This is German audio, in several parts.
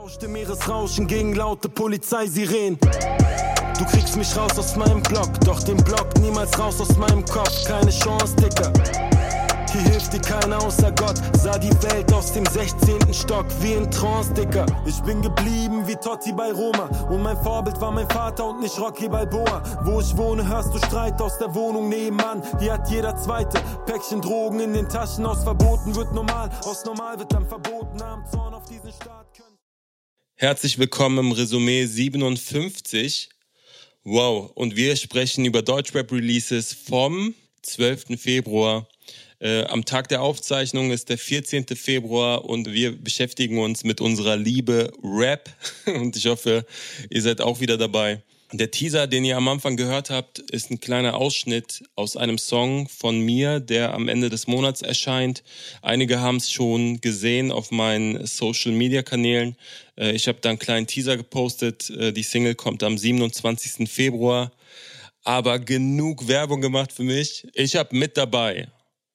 Tauschte Meeresrauschen gegen laute Polizeisirenen. Du kriegst mich raus aus meinem Block, doch den Block niemals raus aus meinem Kopf. Keine Chance, Dicker. Hier hilft dir keiner außer Gott. Sah die Welt aus dem 16. Stock wie in Trance, Dicker. Ich bin geblieben wie Totti bei Roma. Und mein Vorbild war mein Vater und nicht Rocky Balboa. Wo ich wohne, hörst du Streit aus der Wohnung nebenan. Hier hat jeder Zweite Päckchen Drogen in den Taschen. Aus Verboten wird normal, aus normal wird dann verboten. Am Zorn auf diesen Staat können. Herzlich willkommen im Resümee 57. Wow, und wir sprechen über Deutschrap-Releases vom 12. Februar. Äh, am Tag der Aufzeichnung ist der 14. Februar und wir beschäftigen uns mit unserer Liebe Rap. Und ich hoffe, ihr seid auch wieder dabei. Der Teaser, den ihr am Anfang gehört habt, ist ein kleiner Ausschnitt aus einem Song von mir, der am Ende des Monats erscheint. Einige haben es schon gesehen auf meinen Social-Media-Kanälen. Äh, ich habe da einen kleinen Teaser gepostet. Äh, die Single kommt am 27. Februar. Aber genug Werbung gemacht für mich. Ich habe mit dabei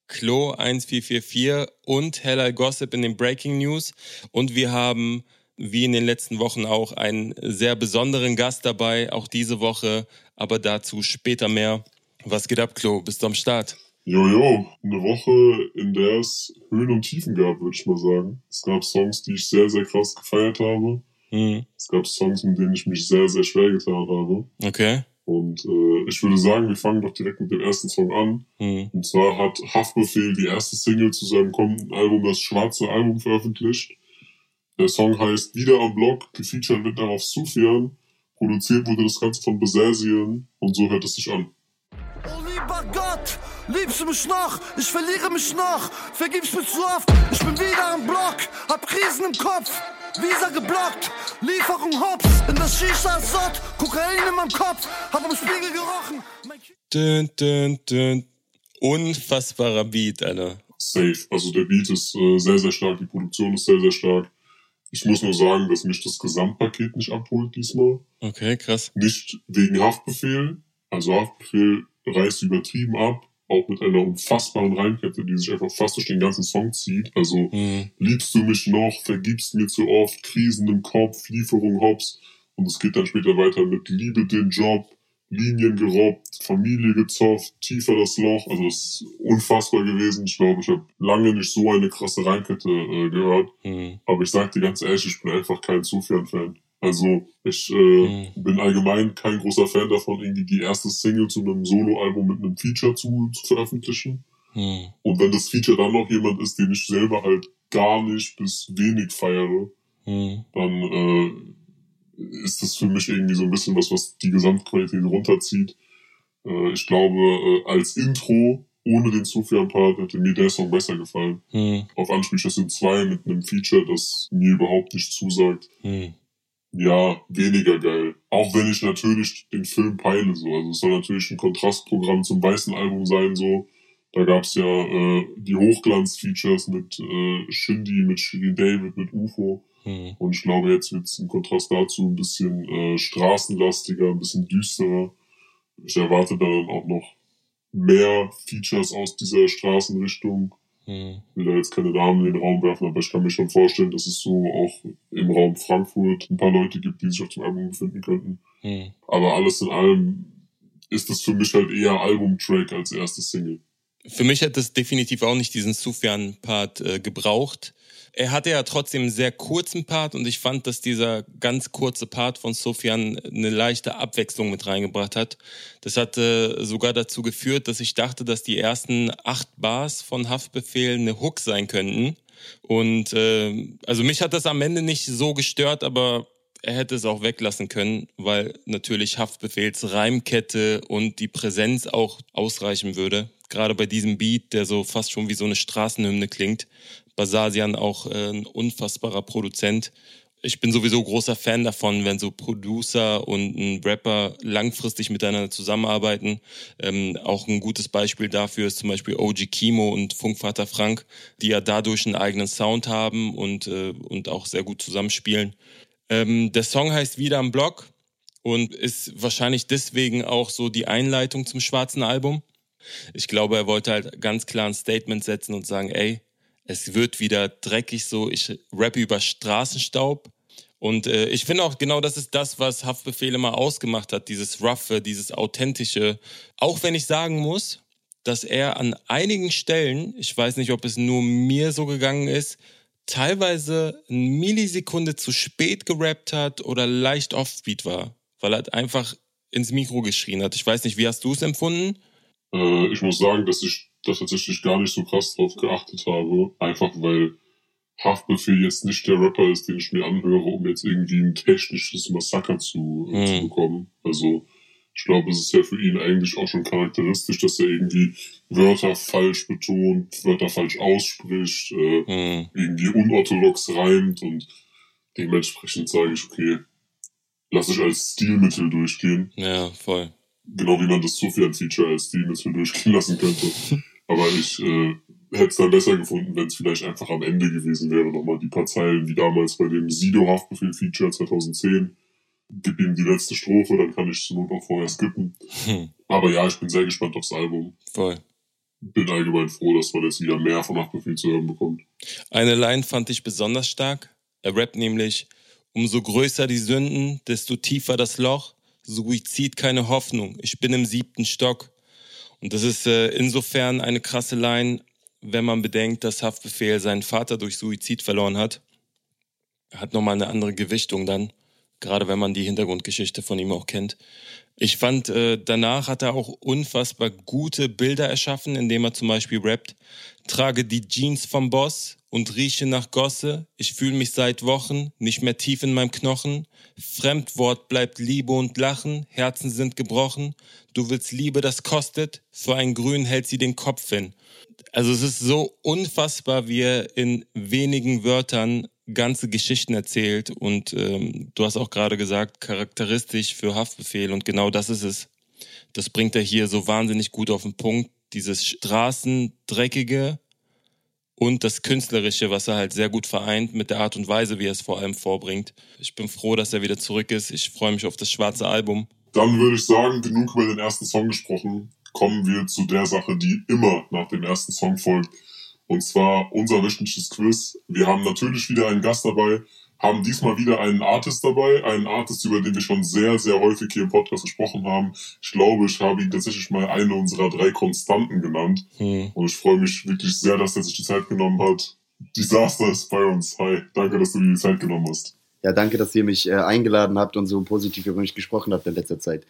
Klo 1444 und Hellal Gossip in den Breaking News. Und wir haben, wie in den letzten Wochen auch, einen sehr besonderen Gast dabei, auch diese Woche, aber dazu später mehr. Was geht ab, Klo? Bist du am Start? Jojo, eine Woche, in der es Höhen und Tiefen gab, würde ich mal sagen. Es gab Songs, die ich sehr, sehr krass gefeiert habe. Hm. Es gab Songs, mit denen ich mich sehr, sehr schwer getan habe. Okay. Und äh, ich würde sagen, wir fangen doch direkt mit dem ersten Song an. Hm. Und zwar hat Haftbefehl die erste Single zu seinem kommenden Album, das schwarze Album, veröffentlicht. Der Song heißt Wieder am Block, gefeatured wird darauf Sufjan. Produziert wurde das Ganze von Besasien und so hört es sich an. Oh lieber Gott, liebst du mich noch? Ich verliere mich noch, vergibst mir zu oft. Ich bin wieder am Block, hab Krisen im Kopf. Visa geblockt, Lieferung hops, in das Shisha Sott, Kokain in meinem Kopf, hab am Spiegel gerochen. Dün, dün, dün. Unfassbarer Beat, Alter. Safe. Also der Beat ist äh, sehr, sehr stark, die Produktion ist sehr, sehr stark. Ich muss nur sagen, dass mich das Gesamtpaket nicht abholt diesmal. Okay, krass. Nicht wegen Haftbefehl. Also Haftbefehl reißt übertrieben ab. Auch mit einer unfassbaren Reimkette, die sich einfach fast durch den ganzen Song zieht. Also Hm. liebst du mich noch, vergibst mir zu oft, Krisen im Kopf, Lieferung hops. Und es geht dann später weiter mit Liebe den Job, Linien gerobbt, Familie gezofft, tiefer das Loch. Also es ist unfassbar gewesen. Ich glaube, ich habe lange nicht so eine krasse Reinkette äh, gehört. Hm. Aber ich sag dir ganz ehrlich, ich bin einfach kein Sufjan-Fan. Also ich äh, Mhm. bin allgemein kein großer Fan davon, irgendwie die erste Single zu einem Soloalbum mit einem Feature zu, zu veröffentlichen. Hm. Und wenn das Feature dann noch jemand ist, den ich selber halt gar nicht bis wenig feiere, Hm. dann äh, ist das für mich irgendwie so ein bisschen was, was die Gesamtqualität runterzieht. Äh, ich glaube, äh, als Intro ohne den Sufjan-Part hätte mir der Song besser gefallen. Hm. Auf Anspielstation 2 mit einem Feature, das mir überhaupt nicht zusagt. Hm. Ja, weniger geil. Auch wenn ich natürlich den Film peile so. Also es soll natürlich ein Kontrastprogramm zum weißen Album sein so. Da gab's ja äh, die Hochglanz-Features mit äh, Shindy, mit Shirin David, mit UFO. Hm. Und ich glaube, jetzt wird's im Kontrast dazu ein bisschen äh, straßenlastiger, ein bisschen düsterer. Ich erwarte da dann auch noch mehr Features aus dieser Straßenrichtung. Hm. Ich will da jetzt keine Namen in den Raum werfen, aber ich kann mir schon vorstellen, dass es so auch im Raum Frankfurt ein paar Leute gibt, die sich auf dem Album befinden könnten. Hm. Aber alles in allem ist es für mich halt eher Albumtrack als erste Single. Für mich hat es definitiv auch nicht diesen Sufjan-Part äh, gebraucht. Er hatte ja trotzdem einen sehr kurzen Part und ich fand, dass dieser ganz kurze Part von Sufjan eine leichte Abwechslung mit reingebracht hat. Das hat äh, sogar dazu geführt, dass ich dachte, dass die ersten acht Bars von Haftbefehl eine Hook sein könnten. Und äh, also mich hat das am Ende nicht so gestört, aber er hätte es auch weglassen können, weil natürlich Haftbefehls Reimkette und die Präsenz auch ausreichen würde. Gerade bei diesem Beat, der so fast schon wie so eine Straßenhymne klingt. Basasian auch äh, ein unfassbarer Produzent. Ich bin sowieso großer Fan davon, wenn so Producer und ein Rapper langfristig miteinander zusammenarbeiten. Ähm, auch ein gutes Beispiel dafür ist zum Beispiel OG Kimo und Funkvater Frank, die ja dadurch einen eigenen Sound haben und, äh, und auch sehr gut zusammenspielen. Ähm, der Song heißt Wieder am Block und ist wahrscheinlich deswegen auch so die Einleitung zum schwarzen Album. Ich glaube, er wollte halt ganz klar ein Statement setzen und sagen, ey, es wird wieder dreckig so, ich rappe über Straßenstaub Und äh, ich finde auch genau das ist das, was Haftbefehl immer ausgemacht hat, dieses Roughe, dieses Authentische. Auch wenn ich sagen muss, dass er an einigen Stellen, ich weiß nicht, ob es nur mir so gegangen ist, teilweise eine Millisekunde zu spät gerappt hat oder leicht offbeat war, weil er einfach ins Mikro geschrien hat. Ich weiß nicht, wie hast du es empfunden? Äh, ich muss sagen, dass ich da tatsächlich gar nicht so krass drauf geachtet habe, einfach weil Haftbefehl jetzt nicht der Rapper ist, den ich mir anhöre, um jetzt irgendwie ein technisches Massaker zu, äh, zu hm. bekommen. Also ich glaube, es ist ja für ihn eigentlich auch schon charakteristisch, dass er irgendwie Wörter falsch betont, Wörter falsch ausspricht, äh, mhm. irgendwie unorthodox reimt und dementsprechend sage ich, okay, lass ich als Stilmittel durchgehen. Ja, voll. Genau wie man das Sufjan-Feature als Stilmittel durchgehen lassen könnte. Aber ich äh, hätte es dann besser gefunden, wenn es vielleicht einfach am Ende gewesen wäre, nochmal die paar Zeilen, wie damals bei dem Sido-Haftbefehl-Feature 2010 gib ihm die letzte Strophe, dann kann ich zur Not auch vorher skippen. Hm. Aber ja, ich bin sehr gespannt aufs Album. Voll. Bin allgemein froh, dass man jetzt wieder mehr von Nachtbefehl zu hören bekommt. Eine Line fand ich besonders stark. Er rappt nämlich, umso größer die Sünden, desto tiefer das Loch. Suizid keine Hoffnung. Ich bin im siebten Stock. Und das ist äh, insofern eine krasse Line, wenn man bedenkt, dass Haftbefehl seinen Vater durch Suizid verloren hat. Er hat nochmal eine andere Gewichtung dann gerade wenn man die Hintergrundgeschichte von ihm auch kennt. Ich fand, äh, danach hat er auch unfassbar gute Bilder erschaffen, indem er zum Beispiel rappt, trage die Jeans vom Boss und rieche nach Gosse, ich fühle mich seit Wochen nicht mehr tief in meinem Knochen, Fremdwort bleibt Liebe und Lachen, Herzen sind gebrochen, du willst Liebe, das kostet, für ein Grün hält sie den Kopf hin. Also es ist so unfassbar, wie er in wenigen Wörtern ganze Geschichten erzählt und ähm, du hast auch gerade gesagt, charakteristisch für Haftbefehl und genau das ist es. Das bringt er hier so wahnsinnig gut auf den Punkt. Dieses Straßendreckige und das Künstlerische, was er halt sehr gut vereint mit der Art und Weise, wie er es vor allem vorbringt. Ich bin froh, dass er wieder zurück ist. Ich freue mich auf das schwarze Album. Dann würde ich sagen, genug über den ersten Song gesprochen. Kommen wir zu der Sache, die immer nach dem ersten Song folgt und zwar unser wöchentliches Quiz. Wir haben natürlich wieder einen Gast dabei, haben diesmal wieder einen Artist dabei, einen Artist, über den wir schon sehr, sehr häufig hier im Podcast gesprochen haben. Ich glaube, ich habe ihn tatsächlich mal eine unserer drei Konstanten genannt. Hm. Und ich freue mich wirklich sehr, dass er sich die Zeit genommen hat. Disaster ist bei uns. Hi, danke, dass du dir die Zeit genommen hast. Ja, danke, dass ihr mich äh, eingeladen habt und so positiv über mich gesprochen habt in letzter Zeit.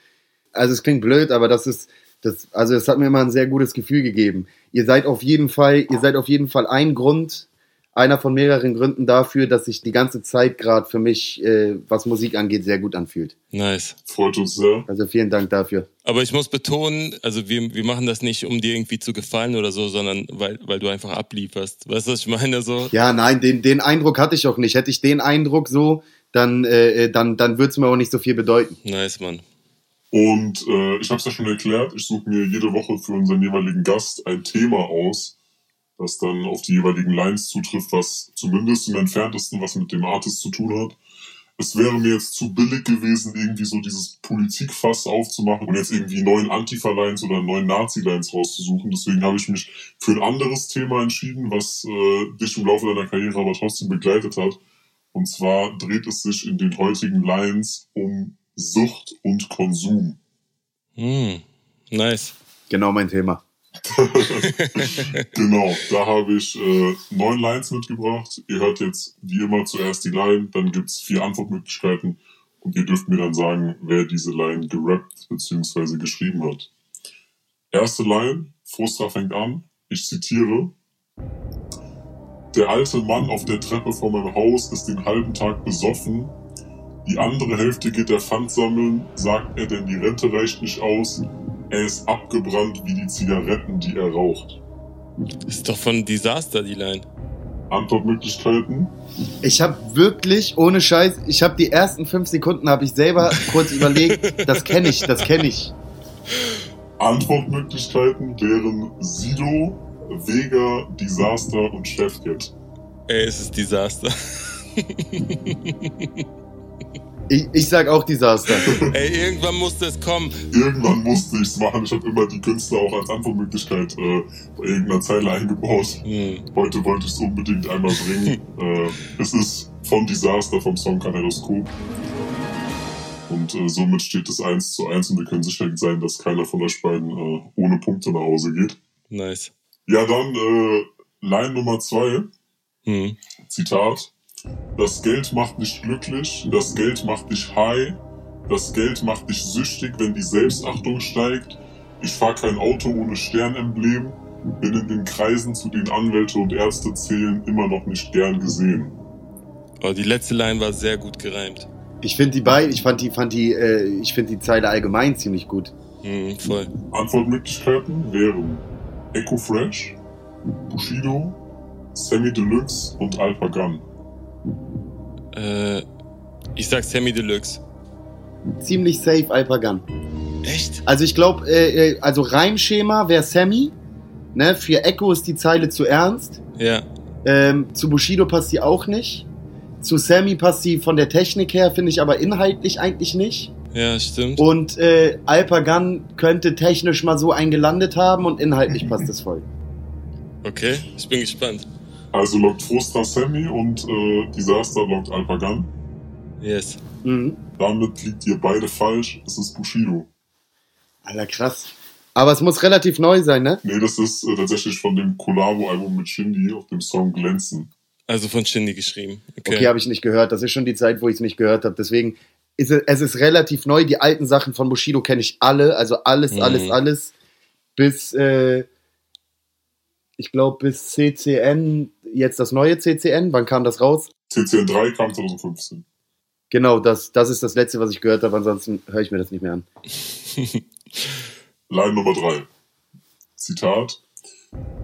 Also es klingt blöd, aber das ist das, also es hat mir immer ein sehr gutes Gefühl gegeben. Ihr seid auf jeden Fall, ihr seid auf jeden Fall ein Grund, einer von mehreren Gründen dafür, dass sich die ganze Zeit gerade für mich, äh, was Musik angeht, sehr gut anfühlt. Nice. Freut uns sehr. Also vielen Dank dafür. Aber ich muss betonen, also wir, wir machen das nicht, um dir irgendwie zu gefallen oder so, sondern weil, weil du einfach ablieferst. Weißt du, was ich meine? So? Ja, nein, den, den Eindruck hatte ich auch nicht. Hätte ich den Eindruck so, dann, äh, äh dann, dann würde es mir auch nicht so viel bedeuten. Nice, Mann. Und äh, ich habe es ja schon erklärt, ich suche mir jede Woche für unseren jeweiligen Gast ein Thema aus, das dann auf die jeweiligen Lines zutrifft, was zumindest im entferntesten was mit dem Artist zu tun hat. Es wäre mir jetzt zu billig gewesen, irgendwie so dieses Politikfass aufzumachen und jetzt irgendwie neuen Antifa-Lines oder neuen Nazi-Lines rauszusuchen. Deswegen habe ich mich für ein anderes Thema entschieden, was äh, dich im Laufe deiner Karriere aber trotzdem begleitet hat. Und zwar dreht es sich in den heutigen Lines um Sucht und Konsum. Hm, nice. Genau mein Thema. genau, da habe ich äh, neun Lines mitgebracht. Ihr hört jetzt wie immer zuerst die Line, dann gibt es vier Antwortmöglichkeiten und ihr dürft mir dann sagen, wer diese Line gerappt bzw. geschrieben hat. Erste Line, Frustra fängt an, ich zitiere. Der alte Mann auf der Treppe vor meinem Haus ist den halben Tag besoffen die andere Hälfte geht der Pfand sammeln, sagt er, denn die Rente reicht nicht aus. Er ist abgebrannt wie die Zigaretten, die er raucht. Ist doch von Disaster, die Line. Antwortmöglichkeiten? Ich habe wirklich, ohne Scheiß, ich habe die ersten fünf Sekunden, habe ich selber kurz überlegt, das kenne ich, das kenne ich. Antwortmöglichkeiten wären Sido, Vega, Disaster und Chefjet. Ey, es ist Disaster. Ich, ich sag auch Desaster. Ey, irgendwann musste es kommen. Irgendwann musste ich es machen. Ich habe immer die Künstler auch als Antwortmöglichkeit äh, bei irgendeiner Zeile eingebaut. Hm. Heute wollte ich es unbedingt einmal bringen. äh, es ist von Disaster vom Song Kaleidoskop. Und äh, somit steht es 1 zu 1 und wir können sicher sein, dass keiner von euch beiden äh, ohne Punkte nach Hause geht. Nice. Ja, dann äh, Line Nummer 2. Hm. Zitat. Das Geld macht dich glücklich, das Geld macht dich high, das Geld macht dich süchtig, wenn die Selbstachtung steigt. Ich fahr kein Auto ohne Sternemblem, bin in den Kreisen, zu denen Anwälte und Ärzte zählen, immer noch nicht gern gesehen. Oh, die letzte Line war sehr gut gereimt. Ich finde die beiden, ich fand die, fand die, äh, ich finde die Zeile allgemein ziemlich gut. Hm, voll. Antwortmöglichkeiten wären Echo Fresh, Bushido, Sammy Deluxe und Alpagan. Äh, ich sag Sammy Deluxe. Ziemlich safe Alpagan. Echt? Also ich glaube, äh, äh, also Reimschema wäre Sammy. Ne? Für Echo ist die Zeile zu ernst. Ja. Ähm, zu Bushido passt die auch nicht. Zu Sammy passt die von der Technik her, finde ich aber inhaltlich eigentlich nicht. Ja, stimmt. Und äh, Alpagan könnte technisch mal so eingelandet haben und inhaltlich passt es voll. Okay, ich bin gespannt. Also lockt Frustra Sammy und äh, Disaster lockt Alpagan. Yes. Mhm. Damit liegt ihr beide falsch. Es ist Bushido. Alter, krass. Aber es muss relativ neu sein, ne? Nee, das ist äh, tatsächlich von dem Collabo-Album mit Shindy auf dem Song Glänzen. Also von Shindy geschrieben. Okay. Okay, habe ich nicht gehört. Das ist schon die Zeit, wo ich es nicht gehört habe. Deswegen ist es, es ist relativ neu. Die alten Sachen von Bushido kenne ich alle. Also alles, Mhm. alles, alles. Bis, äh, ich glaube, bis CCN, jetzt das neue CCN. Wann kam das raus? CCN 3 kam 2015. Genau, das, das ist das letzte, was ich gehört habe. Ansonsten höre ich mir das nicht mehr an. Line Nummer 3. Zitat.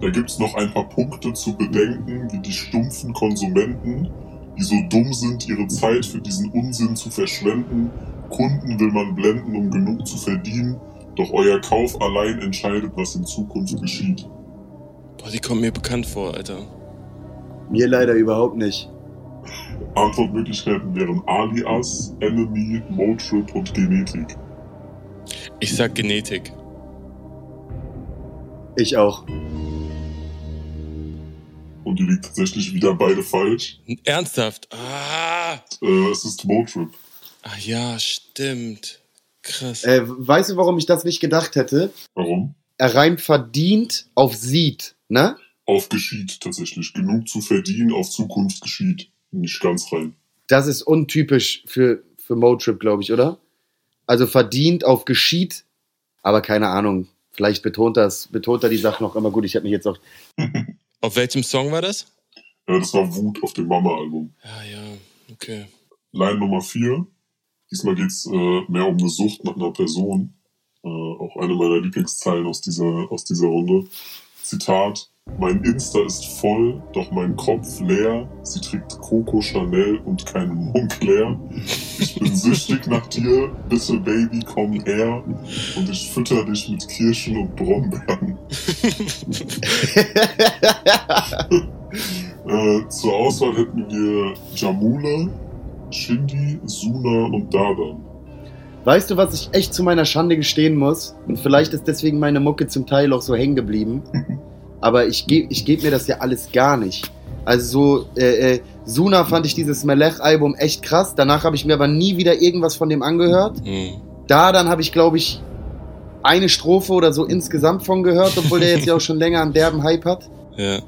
Da gibt's noch ein paar Punkte zu bedenken, wie die stumpfen Konsumenten, die so dumm sind, ihre Zeit für diesen Unsinn zu verschwenden. Kunden will man blenden, um genug zu verdienen. Doch euer Kauf allein entscheidet, was in Zukunft geschieht. Boah, die kommt mir bekannt vor, Alter. Mir leider überhaupt nicht. Antwortmöglichkeiten wären Alias, Enemy, Motrip und Genetik. Ich sag Genetik. Ich auch. Und die liegt tatsächlich wieder beide falsch. Ernsthaft? Ah! Äh, es ist Motrip. Ah ja, stimmt. Krass. Äh, weißt du, warum ich das nicht gedacht hätte? Warum? Er reimt verdient auf sieht, ne? Auf geschieht tatsächlich. Genug zu verdienen, auf Zukunft geschieht. Nicht ganz rein. Das ist untypisch für, für Motrip, glaube ich, oder? Also verdient auf geschieht, aber keine Ahnung. Vielleicht betont, das, betont er die Sache noch immer gut. Ich habe mich jetzt auch. Auf welchem Song war das? Ja, das war Wut auf dem Mama-Album. Ah ja, okay. Line Nummer 4. Diesmal geht's äh, mehr um eine Sucht nach einer Person. Äh, auch eine meiner Lieblingszeilen aus dieser, aus dieser Runde. Zitat. Mein Insta ist voll, doch mein Kopf leer. Sie trägt Coco Chanel und kein Montclair. Ich bin süchtig nach dir, bitte Baby, komm her. Und ich fütter dich mit Kirschen und Brombeeren. Äh, zur Auswahl hätten wir Jamula, Shindy, Suna und Dadan. Weißt du, was ich echt zu meiner Schande gestehen muss? Und vielleicht ist deswegen meine Mucke zum Teil auch so hängen geblieben. Aber ich gebe ich geb mir das ja alles gar nicht. Also so, äh, äh, Suna fand ich dieses Melech-Album echt krass. Danach habe ich mir aber nie wieder irgendwas von dem angehört. Hm. Da dann habe ich, glaube ich, eine Strophe oder so insgesamt von gehört, obwohl der jetzt ja auch schon länger einen derben Hype hat. Ja.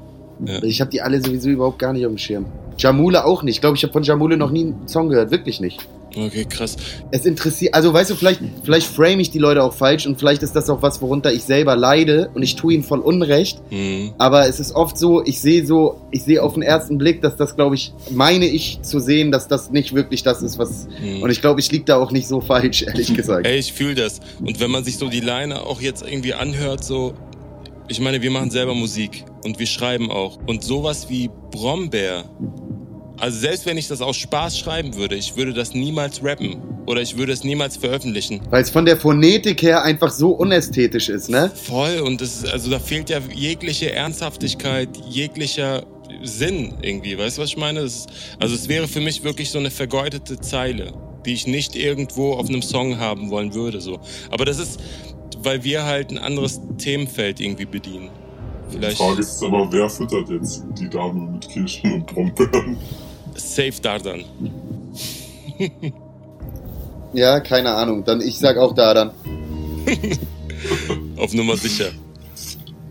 Ja. Ich habe die alle sowieso überhaupt gar nicht auf dem Schirm. Jamule auch nicht. Ich glaube, ich habe von Jamule noch nie einen Song gehört. Wirklich nicht. Okay, krass. Es interessiert, also weißt du, vielleicht, vielleicht frame ich die Leute auch falsch und vielleicht ist das auch was, worunter ich selber leide und ich tue ihnen voll Unrecht. Hm. Aber es ist oft so, ich sehe so, ich sehe auf den ersten Blick, dass das, glaube ich, meine ich zu sehen, dass das nicht wirklich das ist, was. Hm. Und ich glaube, ich liege da auch nicht so falsch, ehrlich gesagt. Ey, ich fühle das. Und wenn man sich so die Line auch jetzt irgendwie anhört, so, ich meine, wir machen selber Musik und wir schreiben auch. Und sowas wie Brombeer, also selbst wenn ich das aus Spaß schreiben würde, ich würde das niemals rappen oder ich würde es niemals veröffentlichen. Weil es von der Phonetik her einfach so unästhetisch ist, ne? Voll und das ist, also da fehlt ja jegliche Ernsthaftigkeit, jeglicher Sinn irgendwie, weißt du, was ich meine? Das ist, also es wäre für mich wirklich so eine vergeudete Zeile, die ich nicht irgendwo auf einem Song haben wollen würde, so. Aber das ist, weil wir halt ein anderes Themenfeld irgendwie bedienen. Die Vielleicht. Frage ist aber, wer füttert jetzt die Dame mit Kirschen und Brombeeren? Safe Dardan. Ja, keine Ahnung. Dann ich sag auch Dardan. Auf Nummer sicher.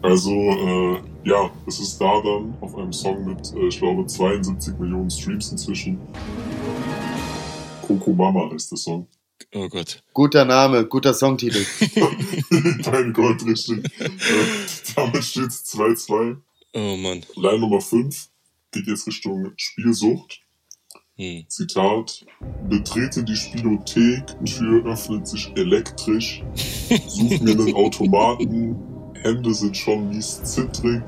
Also, äh, ja, es ist da dann auf einem Song mit, äh, ich glaube, 72 Millionen Streams inzwischen. Coco Mama heißt der Song. Oh Gott. Guter Name, guter Songtitel. Dein Gott, richtig. äh, damit steht es 2-2. Oh Mann. Line Nummer 5 geht jetzt Richtung Spielsucht. Hm. Zitat. Betrete die Spielothek, Tür öffnet sich elektrisch. Such mir einen Automaten, Hände sind schon mies zittrig.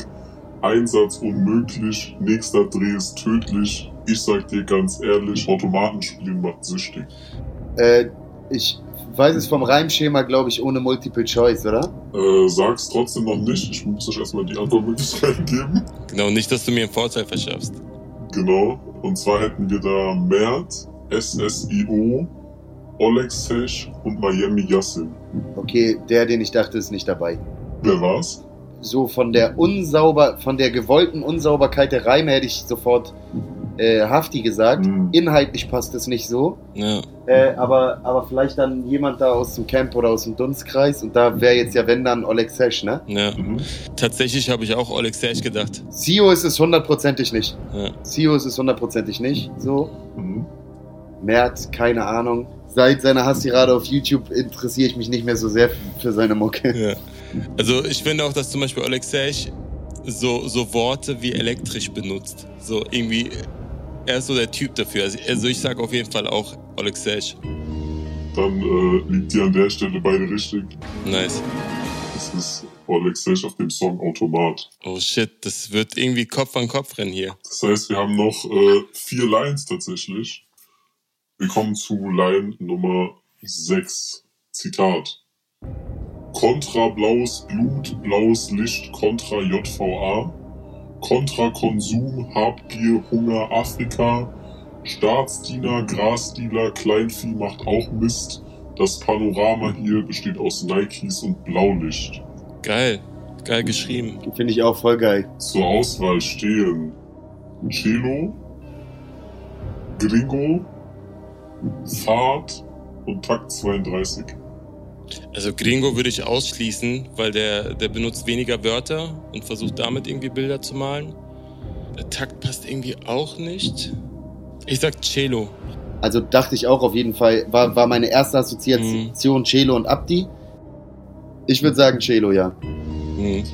Einsatz unmöglich, nächster Dreh ist tödlich. Ich sag dir ganz ehrlich, Automatenspielen macht süchtig. äh, ich weiß es vom Reimschema, glaube ich, ohne Multiple Choice, oder? Äh, sag's trotzdem noch nicht. Ich muss euch erstmal die Antwortmöglichkeiten geben. Genau, nicht, dass du mir einen Vorteil verschaffst. Genau. Und zwar hätten wir da Mert, SSIO, Olexesh und Miami Yassin. Okay, der, den ich dachte, ist nicht dabei. Wer war's? So von der unsauber, von der gewollten Unsauberkeit der Reime hätte ich sofort äh, Hafti gesagt. Hm. Inhaltlich passt es nicht so. Ja. Äh, aber, aber vielleicht dann jemand da aus dem Camp oder aus dem Dunstkreis. Und da wäre jetzt ja, wenn dann Oleg Sesh, ne? ja. Mhm. Tatsächlich habe ich auch Oleg Serge gedacht. Sio ist es hundertprozentig nicht. Ja. Sio ist es hundertprozentig nicht. So. Mhm. Mert, keine Ahnung. Seit seiner Hasstirade auf YouTube interessiere ich mich nicht mehr so sehr für seine Mucke. Ja. Also ich finde auch, dass zum Beispiel Oleg Serge so, so Worte wie elektrisch benutzt. So irgendwie, er ist so der Typ dafür. Also, also ich sage auf jeden Fall auch Oleg Serge. Dann äh, liegt ihr an der Stelle beide richtig. Nice. Das ist Olexesh auf dem Song Automat. Oh shit, das wird irgendwie Kopf an Kopf rennen hier. Das heißt, wir haben noch äh, vier Lines tatsächlich. Wir kommen zu Line Nummer 6. Zitat. Kontra blaues Blut, blaues Licht, kontra JVA. Kontra Konsum, Habgier, Hunger, Afrika. Staatsdiener, Grasdealer, Kleinvieh macht auch Mist. Das Panorama hier besteht aus Nikes und Blaulicht. Geil. Geil geschrieben. Finde ich auch voll geil. Zur Auswahl stehen Cello, Gringo, Fahrt und Takt 32. Also Gringo würde ich ausschließen, weil der, der benutzt weniger Wörter und versucht damit irgendwie Bilder zu malen. Der Takt passt irgendwie auch nicht. Ich sag Cello. Also dachte ich auch auf jeden Fall, war, war meine erste Assoziation Celo und Abdi. Ich würde sagen Celo, ja. Hm.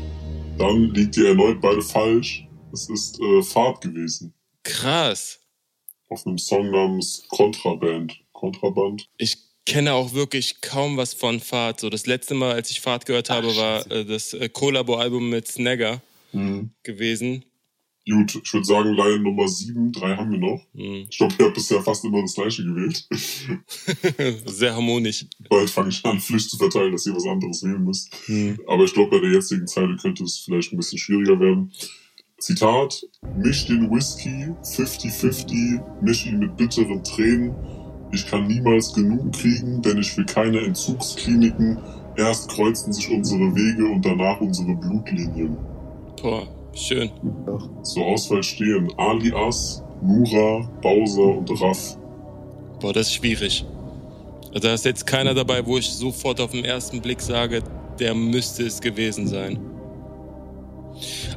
Dann liegt ihr erneut beide falsch. Es ist äh, Fahrt gewesen. Krass. Auf einem Song namens Kontraband. Kontraband. Ich kenne auch wirklich kaum was von Fahrt. So das letzte Mal, als ich Fahrt gehört habe, Ach, war äh, das äh, Collabo-Album mit Snagger gewesen. Gut, ich würde sagen, Line Nummer 7, drei haben wir noch. Hm. Ich glaube, ihr habt bisher fast immer das gleiche gewählt. Sehr harmonisch. Bald fange ich an, Pflicht zu verteilen, dass ihr was anderes wählen müsst. Hm. Aber ich glaube, bei der jetzigen Zeile könnte es vielleicht ein bisschen schwieriger werden. Zitat, misch den Whisky 50-50, misch ihn mit bitteren Tränen. Ich kann niemals genug kriegen, denn ich will keine Entzugskliniken. Erst kreuzten sich unsere Wege und danach unsere Blutlinien. Boah, schön. Zur Auswahl stehen Alias, Nura, Bowser und Raff. Boah, das ist schwierig. Also da ist jetzt keiner dabei, wo ich sofort auf den ersten Blick sage, der müsste es gewesen sein.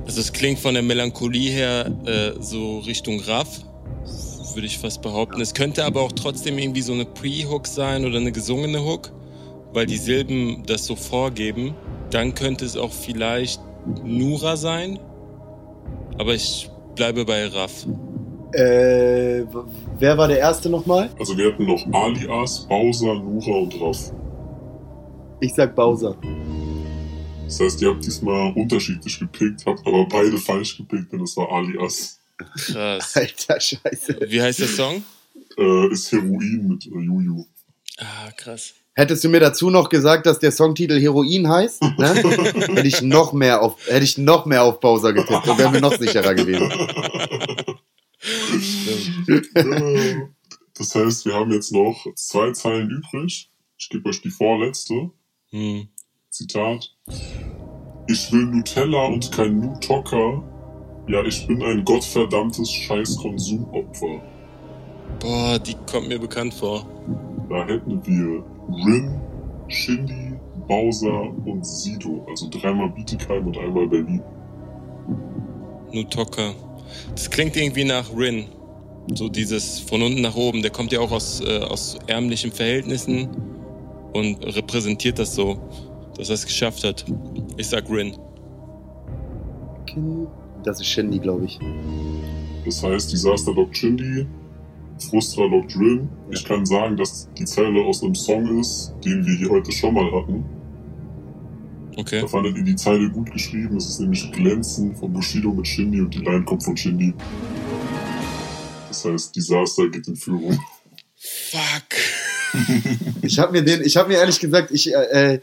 Also es klingt von der Melancholie her äh, so Richtung Raff, würde ich fast behaupten. Es könnte aber auch trotzdem irgendwie so eine Pre-Hook sein oder eine gesungene Hook, weil die Silben das so vorgeben. Dann könnte es auch vielleicht Nura sein, aber ich bleibe bei Raff. Äh, wer war der erste nochmal? Also wir hatten noch Alias, Bowser, Nura und Raff. Ich sag Bowser. Das heißt, ihr habt diesmal unterschiedlich gepickt, habt aber beide falsch gepickt, denn es war Alias. Krass. Alter Scheiße. Wie heißt der Song? Äh, ist Heroin mit äh, Juju. Ah, krass. Hättest du mir dazu noch gesagt, dass der Songtitel Heroin heißt, ne? hätte ich noch mehr auf, hätte ich noch mehr auf Bowser getippt und wäre mir noch sicherer gewesen. Das heißt, wir haben jetzt noch zwei Zeilen übrig. Ich gebe euch die vorletzte. Hm. Zitat. Ich will Nutella und kein Nutocker. Ja, ich bin ein gottverdammtes Scheiß-Konsumopfer. Boah, die kommt mir bekannt vor. Da hätten wir Rin, Shindy, Bowser und Sido. Also dreimal Bietigheim und einmal Berlin. Nutoka. Das klingt irgendwie nach Rin. So dieses von unten nach oben. Der kommt ja auch aus, äh, aus ärmlichen Verhältnissen und repräsentiert das so, dass er es geschafft hat. Ich sag Rin. Das ist Shindy, glaube ich. Das heißt, Disaster lockt Shindy, Frustra lockt Rin. Ich kann sagen, dass die Zeile aus einem Song ist, den wir hier heute schon mal hatten. Okay. Da fandet ihr die Zeile gut geschrieben. Es ist nämlich Glänzen von Bushido mit Shindy und die Line kommt von Shindy. Das heißt, Disaster geht in Führung. Fuck. Ich habe mir den, ich habe mir ehrlich gesagt, ich äh,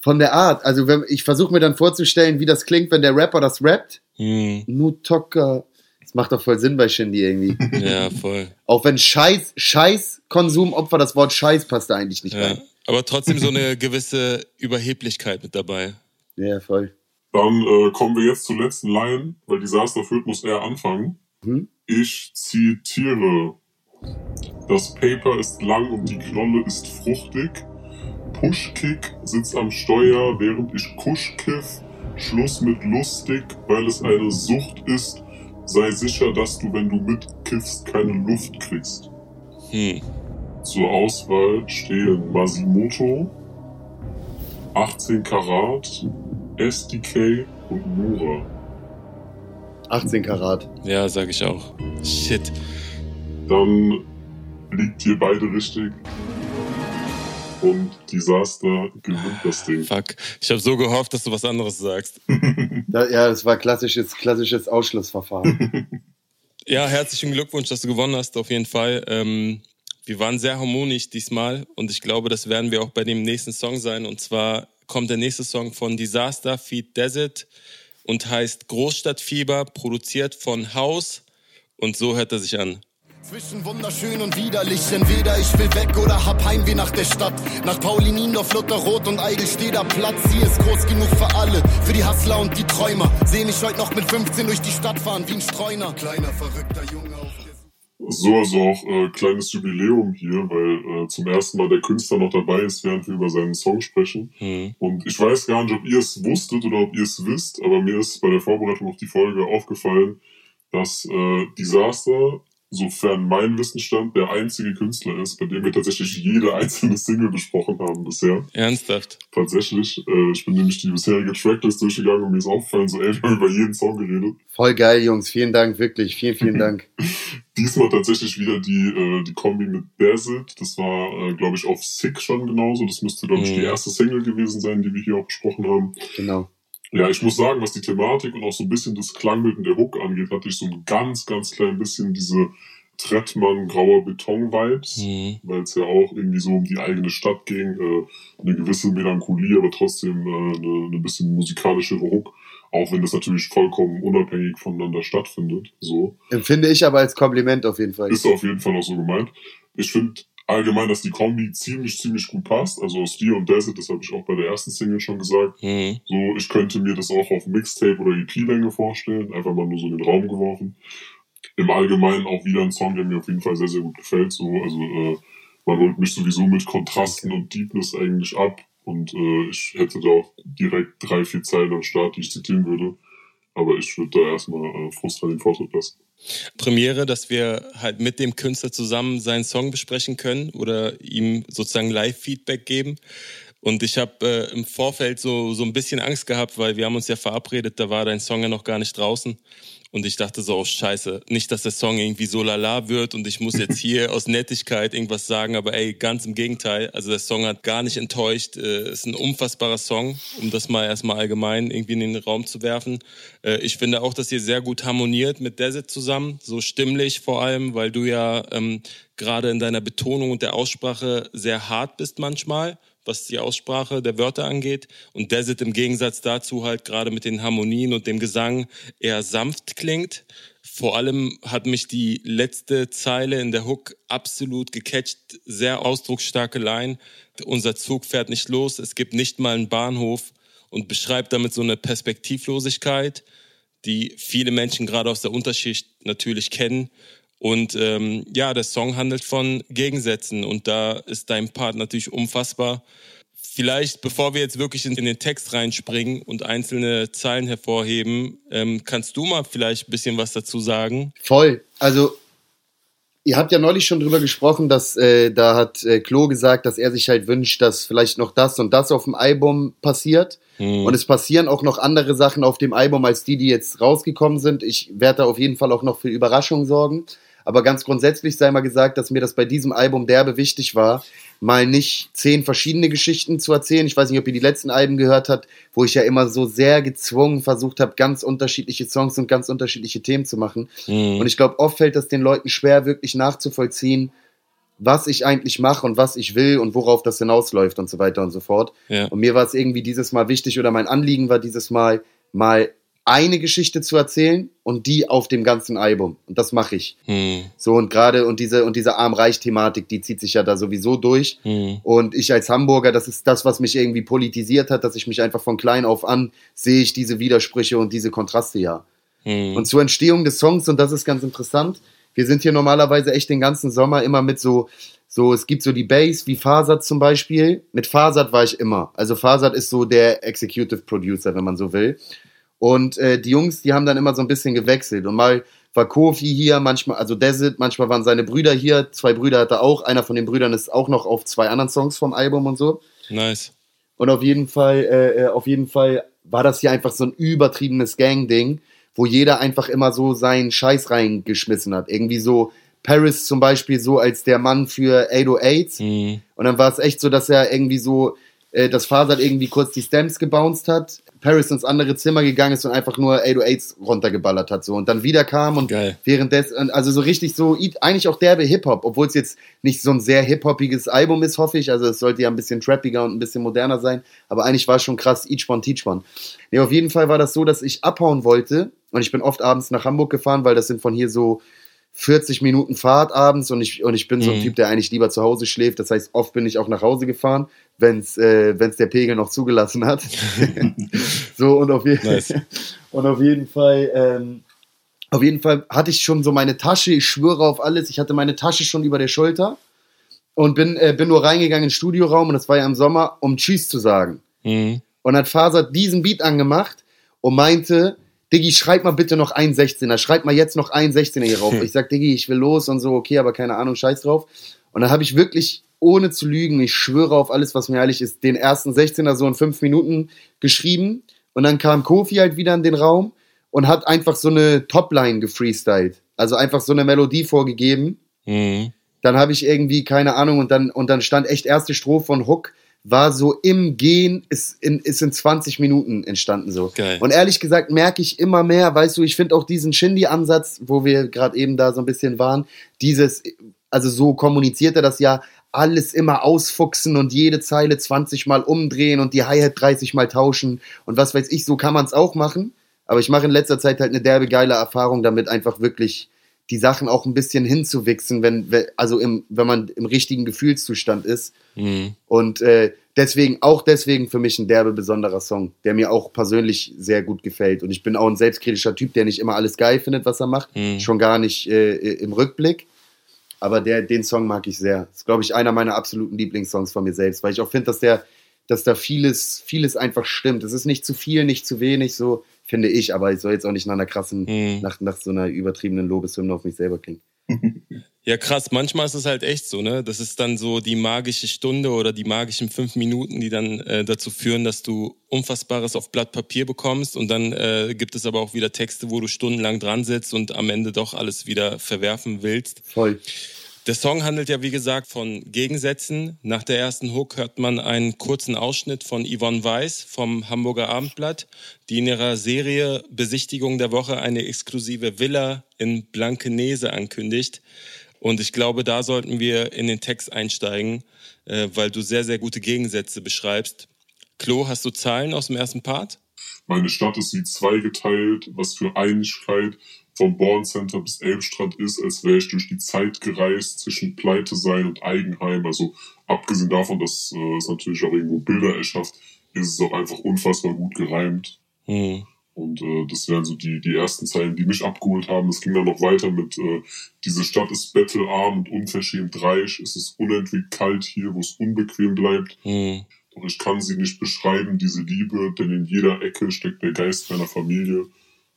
von der Art, also wenn, ich versuche mir dann vorzustellen, wie das klingt, wenn der Rapper das rappt. Hm. Nutoka. Das macht doch voll Sinn bei Shindy irgendwie. Ja, voll. Auch wenn Scheiß, Scheiß-Konsumopfer, das Wort Scheiß passt da eigentlich nicht Ja. rein. Aber trotzdem so eine gewisse Überheblichkeit mit dabei. Ja, voll. Dann äh, kommen wir jetzt zur letzten Line, weil Disaster Fürth muss er anfangen. Mhm. Ich zitiere. Das Paper ist lang und die Knolle ist fruchtig. Pushkick sitzt am Steuer, während ich Kusch kiff. Schluss mit lustig, weil es eine Sucht ist. Sei sicher, dass du, wenn du mitkiffst, keine Luft kriegst. Hm. Zur Auswahl stehen Masimoto, 18 Karat, SDK und Mura. 18 Karat. Ja, sag ich auch. Shit. Dann liegt ihr beide richtig. Und Disaster gewinnt das Ding. Fuck. Ich habe so gehofft, dass du was anderes sagst. Ja, das war klassisches, klassisches Ausschlussverfahren. Ja, herzlichen Glückwunsch, dass du gewonnen hast, auf jeden Fall. Ähm, wir waren sehr harmonisch diesmal und ich glaube, das werden wir auch bei dem nächsten Song sein. Und zwar kommt der nächste Song von Disaster Feed Desert und heißt Großstadtfieber, produziert von Haus. Und so hört er sich an. Zwischen wunderschön und widerlich, entweder ich will weg oder hab Heimweh nach der Stadt. Nach Paulinindorf, Lutherrot und Eigel steht da Platz. Hier ist groß genug für alle, für die Hustler und die Träumer. Seh mich heute noch mit 15 durch die Stadt fahren wie ein Streuner. Kleiner, verrückter Junge auf der So, also auch äh, kleines Jubiläum hier, weil äh, zum ersten Mal der Künstler noch dabei ist, während wir über seinen Song sprechen. Hm. Und ich weiß gar nicht, ob ihr es wusstet oder ob ihr es wisst, aber mir ist bei der Vorbereitung auf die Folge aufgefallen, dass äh, Disaster, sofern mein Wissensstand, der einzige Künstler ist, bei dem wir tatsächlich jede einzelne Single besprochen haben bisher. Ernsthaft? Tatsächlich. Äh, ich bin nämlich die bisherige Tracklist durchgegangen und mir ist aufgefallen, so ey, wir haben über jeden Song geredet. Voll geil, Jungs. Vielen Dank, wirklich. Vielen, vielen Dank. Diesmal tatsächlich wieder die, äh, die Kombi mit Desert. Das war, äh, glaube ich, auf Sick schon genauso. Das müsste, glaube ich, Mhm. die erste Single gewesen sein, die wir hier auch besprochen haben. Genau. Ja, ich muss sagen, was die Thematik und auch so ein bisschen das Klangbild in der Hook angeht, hatte ich so ein ganz, ganz klein bisschen diese Trettmann grauer Beton-Vibes, Hm. weil es ja auch irgendwie so um die eigene Stadt ging, äh, eine gewisse Melancholie, aber trotzdem äh, eine, eine bisschen musikalischere Hook, auch wenn das natürlich vollkommen unabhängig voneinander stattfindet. So. Empfinde ich aber als Kompliment auf jeden Fall. Ist auf jeden Fall auch so gemeint. Ich finde allgemein, dass die Kombi ziemlich, ziemlich gut passt. Also aus dir und Desert, das habe ich auch bei der ersten Single schon gesagt. Hm. So, ich könnte mir das auch auf Mixtape oder EP-Länge vorstellen. Einfach mal nur so in den Raum geworfen. Im Allgemeinen auch wieder ein Song, der mir auf jeden Fall sehr, sehr gut gefällt. So, also äh, man holt mich sowieso mit Kontrasten und Deepness eigentlich ab. Und äh, ich hätte da auch direkt drei, vier Zeilen am Start, die ich zitieren würde. Aber ich würde da erstmal äh, Frustra den Vortritt lassen. Premiere, dass wir halt mit dem Künstler zusammen seinen Song besprechen können oder ihm sozusagen Live-Feedback geben. Und ich habe äh, im Vorfeld so, so ein bisschen Angst gehabt, weil wir haben uns ja verabredet, da war dein Song ja noch gar nicht draußen. Und ich dachte so, oh scheiße, nicht, dass der Song irgendwie so lala wird und ich muss jetzt hier aus Nettigkeit irgendwas sagen, aber ey, ganz im Gegenteil. Also der Song hat gar nicht enttäuscht. Äh, ist ein unfassbarer Song, um das mal erstmal allgemein irgendwie in den Raum zu werfen. Äh, ich finde auch, dass ihr sehr gut harmoniert mit Desert zusammen, so stimmlich vor allem, weil du ja ähm, gerade in deiner Betonung und der Aussprache sehr hart bist manchmal was die Aussprache der Wörter angeht. Und Desert im Gegensatz dazu halt gerade mit den Harmonien und dem Gesang eher sanft klingt. Vor allem hat mich die letzte Zeile in der Hook absolut gecatcht. Sehr ausdrucksstarke Line. Unser Zug fährt nicht los. Es gibt nicht mal einen Bahnhof und beschreibt damit so eine Perspektivlosigkeit, die viele Menschen gerade aus der Unterschicht natürlich kennen. Und ähm, ja, der Song handelt von Gegensätzen und da ist dein Part natürlich unfassbar. Vielleicht, bevor wir jetzt wirklich in, den Text reinspringen und einzelne Zeilen hervorheben, ähm, kannst du mal vielleicht ein bisschen was dazu sagen? Voll. Also Ihr habt ja neulich schon drüber gesprochen, dass äh, da hat äh, Klo gesagt, dass er sich halt wünscht, dass vielleicht noch das und das auf dem Album passiert. Mhm. Und es passieren auch noch andere Sachen auf dem Album als die, die jetzt rausgekommen sind. Ich werde da auf jeden Fall auch noch für Überraschungen sorgen. Aber ganz grundsätzlich sei mal gesagt, dass mir das bei diesem Album derbe wichtig war, mal nicht zehn verschiedene Geschichten zu erzählen. Ich weiß nicht, ob ihr die letzten Alben gehört habt, wo ich ja immer so sehr gezwungen versucht habe, ganz unterschiedliche Songs und ganz unterschiedliche Themen zu machen. Mhm. Und ich glaube, oft fällt das den Leuten schwer, wirklich nachzuvollziehen, was ich eigentlich mache und was ich will und worauf das hinausläuft und so weiter und so fort. Ja. Und mir war es irgendwie dieses Mal wichtig oder mein Anliegen war dieses Mal mal eine Geschichte zu erzählen und die auf dem ganzen Album. Und das mache ich. Hm. So und gerade und diese und diese Arm-Reich-Thematik, die zieht sich ja da sowieso durch. Hm. Und ich als Hamburger, das ist das, was mich irgendwie politisiert hat, dass ich mich einfach von klein auf an sehe ich diese Widersprüche und diese Kontraste ja. Hm. Und zur Entstehung des Songs, und das ist ganz interessant, wir sind hier normalerweise echt den ganzen Sommer immer mit so so, es gibt so die Bass wie Fasad zum Beispiel. Mit Fasad war ich immer. Also Fasad ist so der Executive Producer, wenn man so will. Und äh, die Jungs, die haben dann immer so ein bisschen gewechselt. Und mal war Kofi hier, manchmal, also Desert, manchmal waren seine Brüder hier. Zwei Brüder hat er auch. Einer von den Brüdern ist auch noch auf zwei anderen Songs vom Album und so. Nice. Und auf jeden Fall, äh, äh auf jeden Fall war das hier einfach so ein übertriebenes Gang-Ding, wo jeder einfach immer so seinen Scheiß reingeschmissen hat. Irgendwie so, Paris zum Beispiel so als der Mann für 808. Mhm. Und dann war es echt so, dass er irgendwie so, äh, das Faser irgendwie kurz die Stamps gebounced hat. Paris ins andere Zimmer gegangen ist und einfach nur 808s runtergeballert hat so und dann wieder kam und Geil. währenddessen also so richtig so eigentlich auch derbe Hip Hop, obwohl es jetzt nicht so ein sehr hip hopiges Album ist, hoffe ich, also es sollte ja ein bisschen trappiger und ein bisschen moderner sein, aber eigentlich war es schon krass each one teach one. Nee, auf jeden Fall war das so, dass ich abhauen wollte und ich bin oft abends nach Hamburg gefahren, weil das sind von hier so 40 Minuten Fahrt abends und ich, und ich bin so ein mhm. Typ, der eigentlich lieber zu Hause schläft. Das heißt, oft bin ich auch nach Hause gefahren, wenn es äh, wenn's der Pegel noch zugelassen hat. so, und auf, je nice. und auf jeden Fall, ähm, auf jeden Fall hatte ich schon so meine Tasche, ich schwöre auf alles, ich hatte meine Tasche schon über der Schulter und bin, äh, bin nur reingegangen in den Studioraum und das war ja im Sommer, um Tschüss zu sagen. Mhm. Und hat Faser diesen Beat angemacht und meinte, Diggi, schreib mal bitte noch ein 16er, schreib mal jetzt noch ein 16er hier rauf. Ich sag, Diggi, ich will los und so, okay, aber keine Ahnung, scheiß drauf. Und dann habe ich wirklich, ohne zu lügen, ich schwöre auf alles, was mir heilig ist, den ersten 16er so in fünf Minuten geschrieben. Und dann kam Kofi halt wieder in den Raum und hat einfach so eine Topline gefreestylt. Also einfach so eine Melodie vorgegeben. Mhm. Dann habe ich irgendwie, keine Ahnung, und dann, und dann stand echt erste Strophe von Hook war so im Gehen, ist in, ist in 20 Minuten entstanden so. Geil. Und ehrlich gesagt merke ich immer mehr, weißt du, ich finde auch diesen Shindy-Ansatz, wo wir gerade eben da so ein bisschen waren, dieses, also so kommuniziert er das ja, alles immer ausfuchsen und jede Zeile 20 Mal umdrehen und die Hi-Hat 30 Mal tauschen und was weiß ich, so kann man es auch machen. Aber ich mache in letzter Zeit halt eine derbe geile Erfahrung damit, einfach wirklich die Sachen auch ein bisschen hinzuwichsen, wenn, also im, wenn man im richtigen Gefühlszustand ist. Mhm. Und äh, deswegen, auch deswegen für mich ein derbe besonderer Song, der mir auch persönlich sehr gut gefällt. Und ich bin auch ein selbstkritischer Typ, der nicht immer alles geil findet, was er macht. Mhm. Schon gar nicht äh, im Rückblick. Aber der, den Song mag ich sehr. Das ist, glaube ich, einer meiner absoluten Lieblingssongs von mir selbst, weil ich auch finde, dass der, dass da vieles, vieles einfach stimmt. Es ist nicht zu viel, nicht zu wenig, so finde ich, aber ich soll jetzt auch nicht nach einer krassen, mhm. nach, nach so einer übertriebenen Lobeshymne auf mich selber klingen. Ja, krass. Manchmal ist es halt echt so, ne? Das ist dann so die magische Stunde oder die magischen fünf Minuten, die dann äh, dazu führen, dass du Unfassbares auf Blatt Papier bekommst und dann äh, gibt es aber auch wieder Texte, wo du stundenlang dran sitzt und am Ende doch alles wieder verwerfen willst. Voll. Der Song handelt ja, wie gesagt, von Gegensätzen. Nach der ersten Hook hört man einen kurzen Ausschnitt von Yvonne Weiss vom Hamburger Abendblatt, die in ihrer Serie Besichtigung der Woche eine exklusive Villa in Blankenese ankündigt. Und ich glaube, da sollten wir in den Text einsteigen, äh, weil du sehr, sehr gute Gegensätze beschreibst. Klo, hast du Zahlen aus dem ersten Part? Meine Stadt ist wie zweigeteilt, was für Einigkeit vom Born Center bis Elbstrand ist, als wäre ich durch die Zeit gereist zwischen Pleite sein und Eigenheim. Also abgesehen davon, dass äh, es natürlich auch irgendwo Bilder erschafft, ist es auch einfach unfassbar gut gereimt. Mhm. Und äh, das wären so die, die ersten Zeilen, die mich abgeholt haben. Es ging dann noch weiter mit, äh, diese Stadt ist bettelarm und unverschämt reich. Es ist unentwegt kalt hier, wo es unbequem bleibt. Mhm. Doch ich kann sie nicht beschreiben, diese Liebe, denn in jeder Ecke steckt der Geist meiner Familie.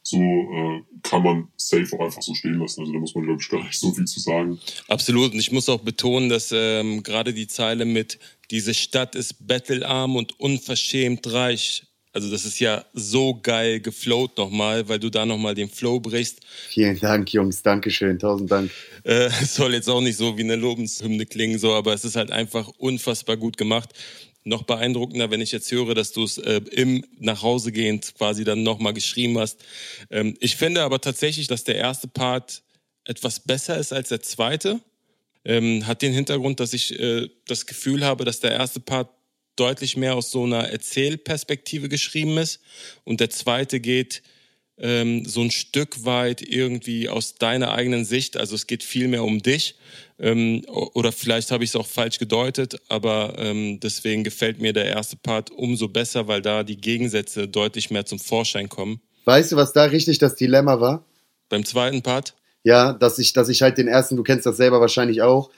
So äh, kann man safe auch einfach so stehen lassen. Also da muss man, glaube ich, gar nicht so viel zu sagen. Absolut. Und ich muss auch betonen, dass ähm, gerade die Zeile mit diese Stadt ist bettelarm und unverschämt reich also das ist ja so geil geflowt nochmal, weil du da nochmal den Flow brichst. Vielen Dank, Jungs. Dankeschön. Tausend Dank. Äh, soll jetzt auch nicht so wie eine Lobeshymne klingen, so, aber es ist halt einfach unfassbar gut gemacht. Noch beeindruckender, wenn ich jetzt höre, dass du es äh, im Nachhausegehend quasi dann nochmal geschrieben hast. Ähm, ich finde aber tatsächlich, dass der erste Part etwas besser ist als der zweite. Ähm, hat den Hintergrund, dass ich äh, das Gefühl habe, dass der erste Part deutlich mehr aus so einer Erzählperspektive geschrieben ist. Und der zweite geht ähm, so ein Stück weit irgendwie aus deiner eigenen Sicht. Also es geht viel mehr um dich. Ähm, oder vielleicht habe ich es auch falsch gedeutet, aber ähm, deswegen gefällt mir der erste Part umso besser, weil da die Gegensätze deutlich mehr zum Vorschein kommen. Weißt du, was da richtig das Dilemma war? Beim zweiten Part? Ja, dass ich, dass ich halt den ersten, du kennst das selber wahrscheinlich auch,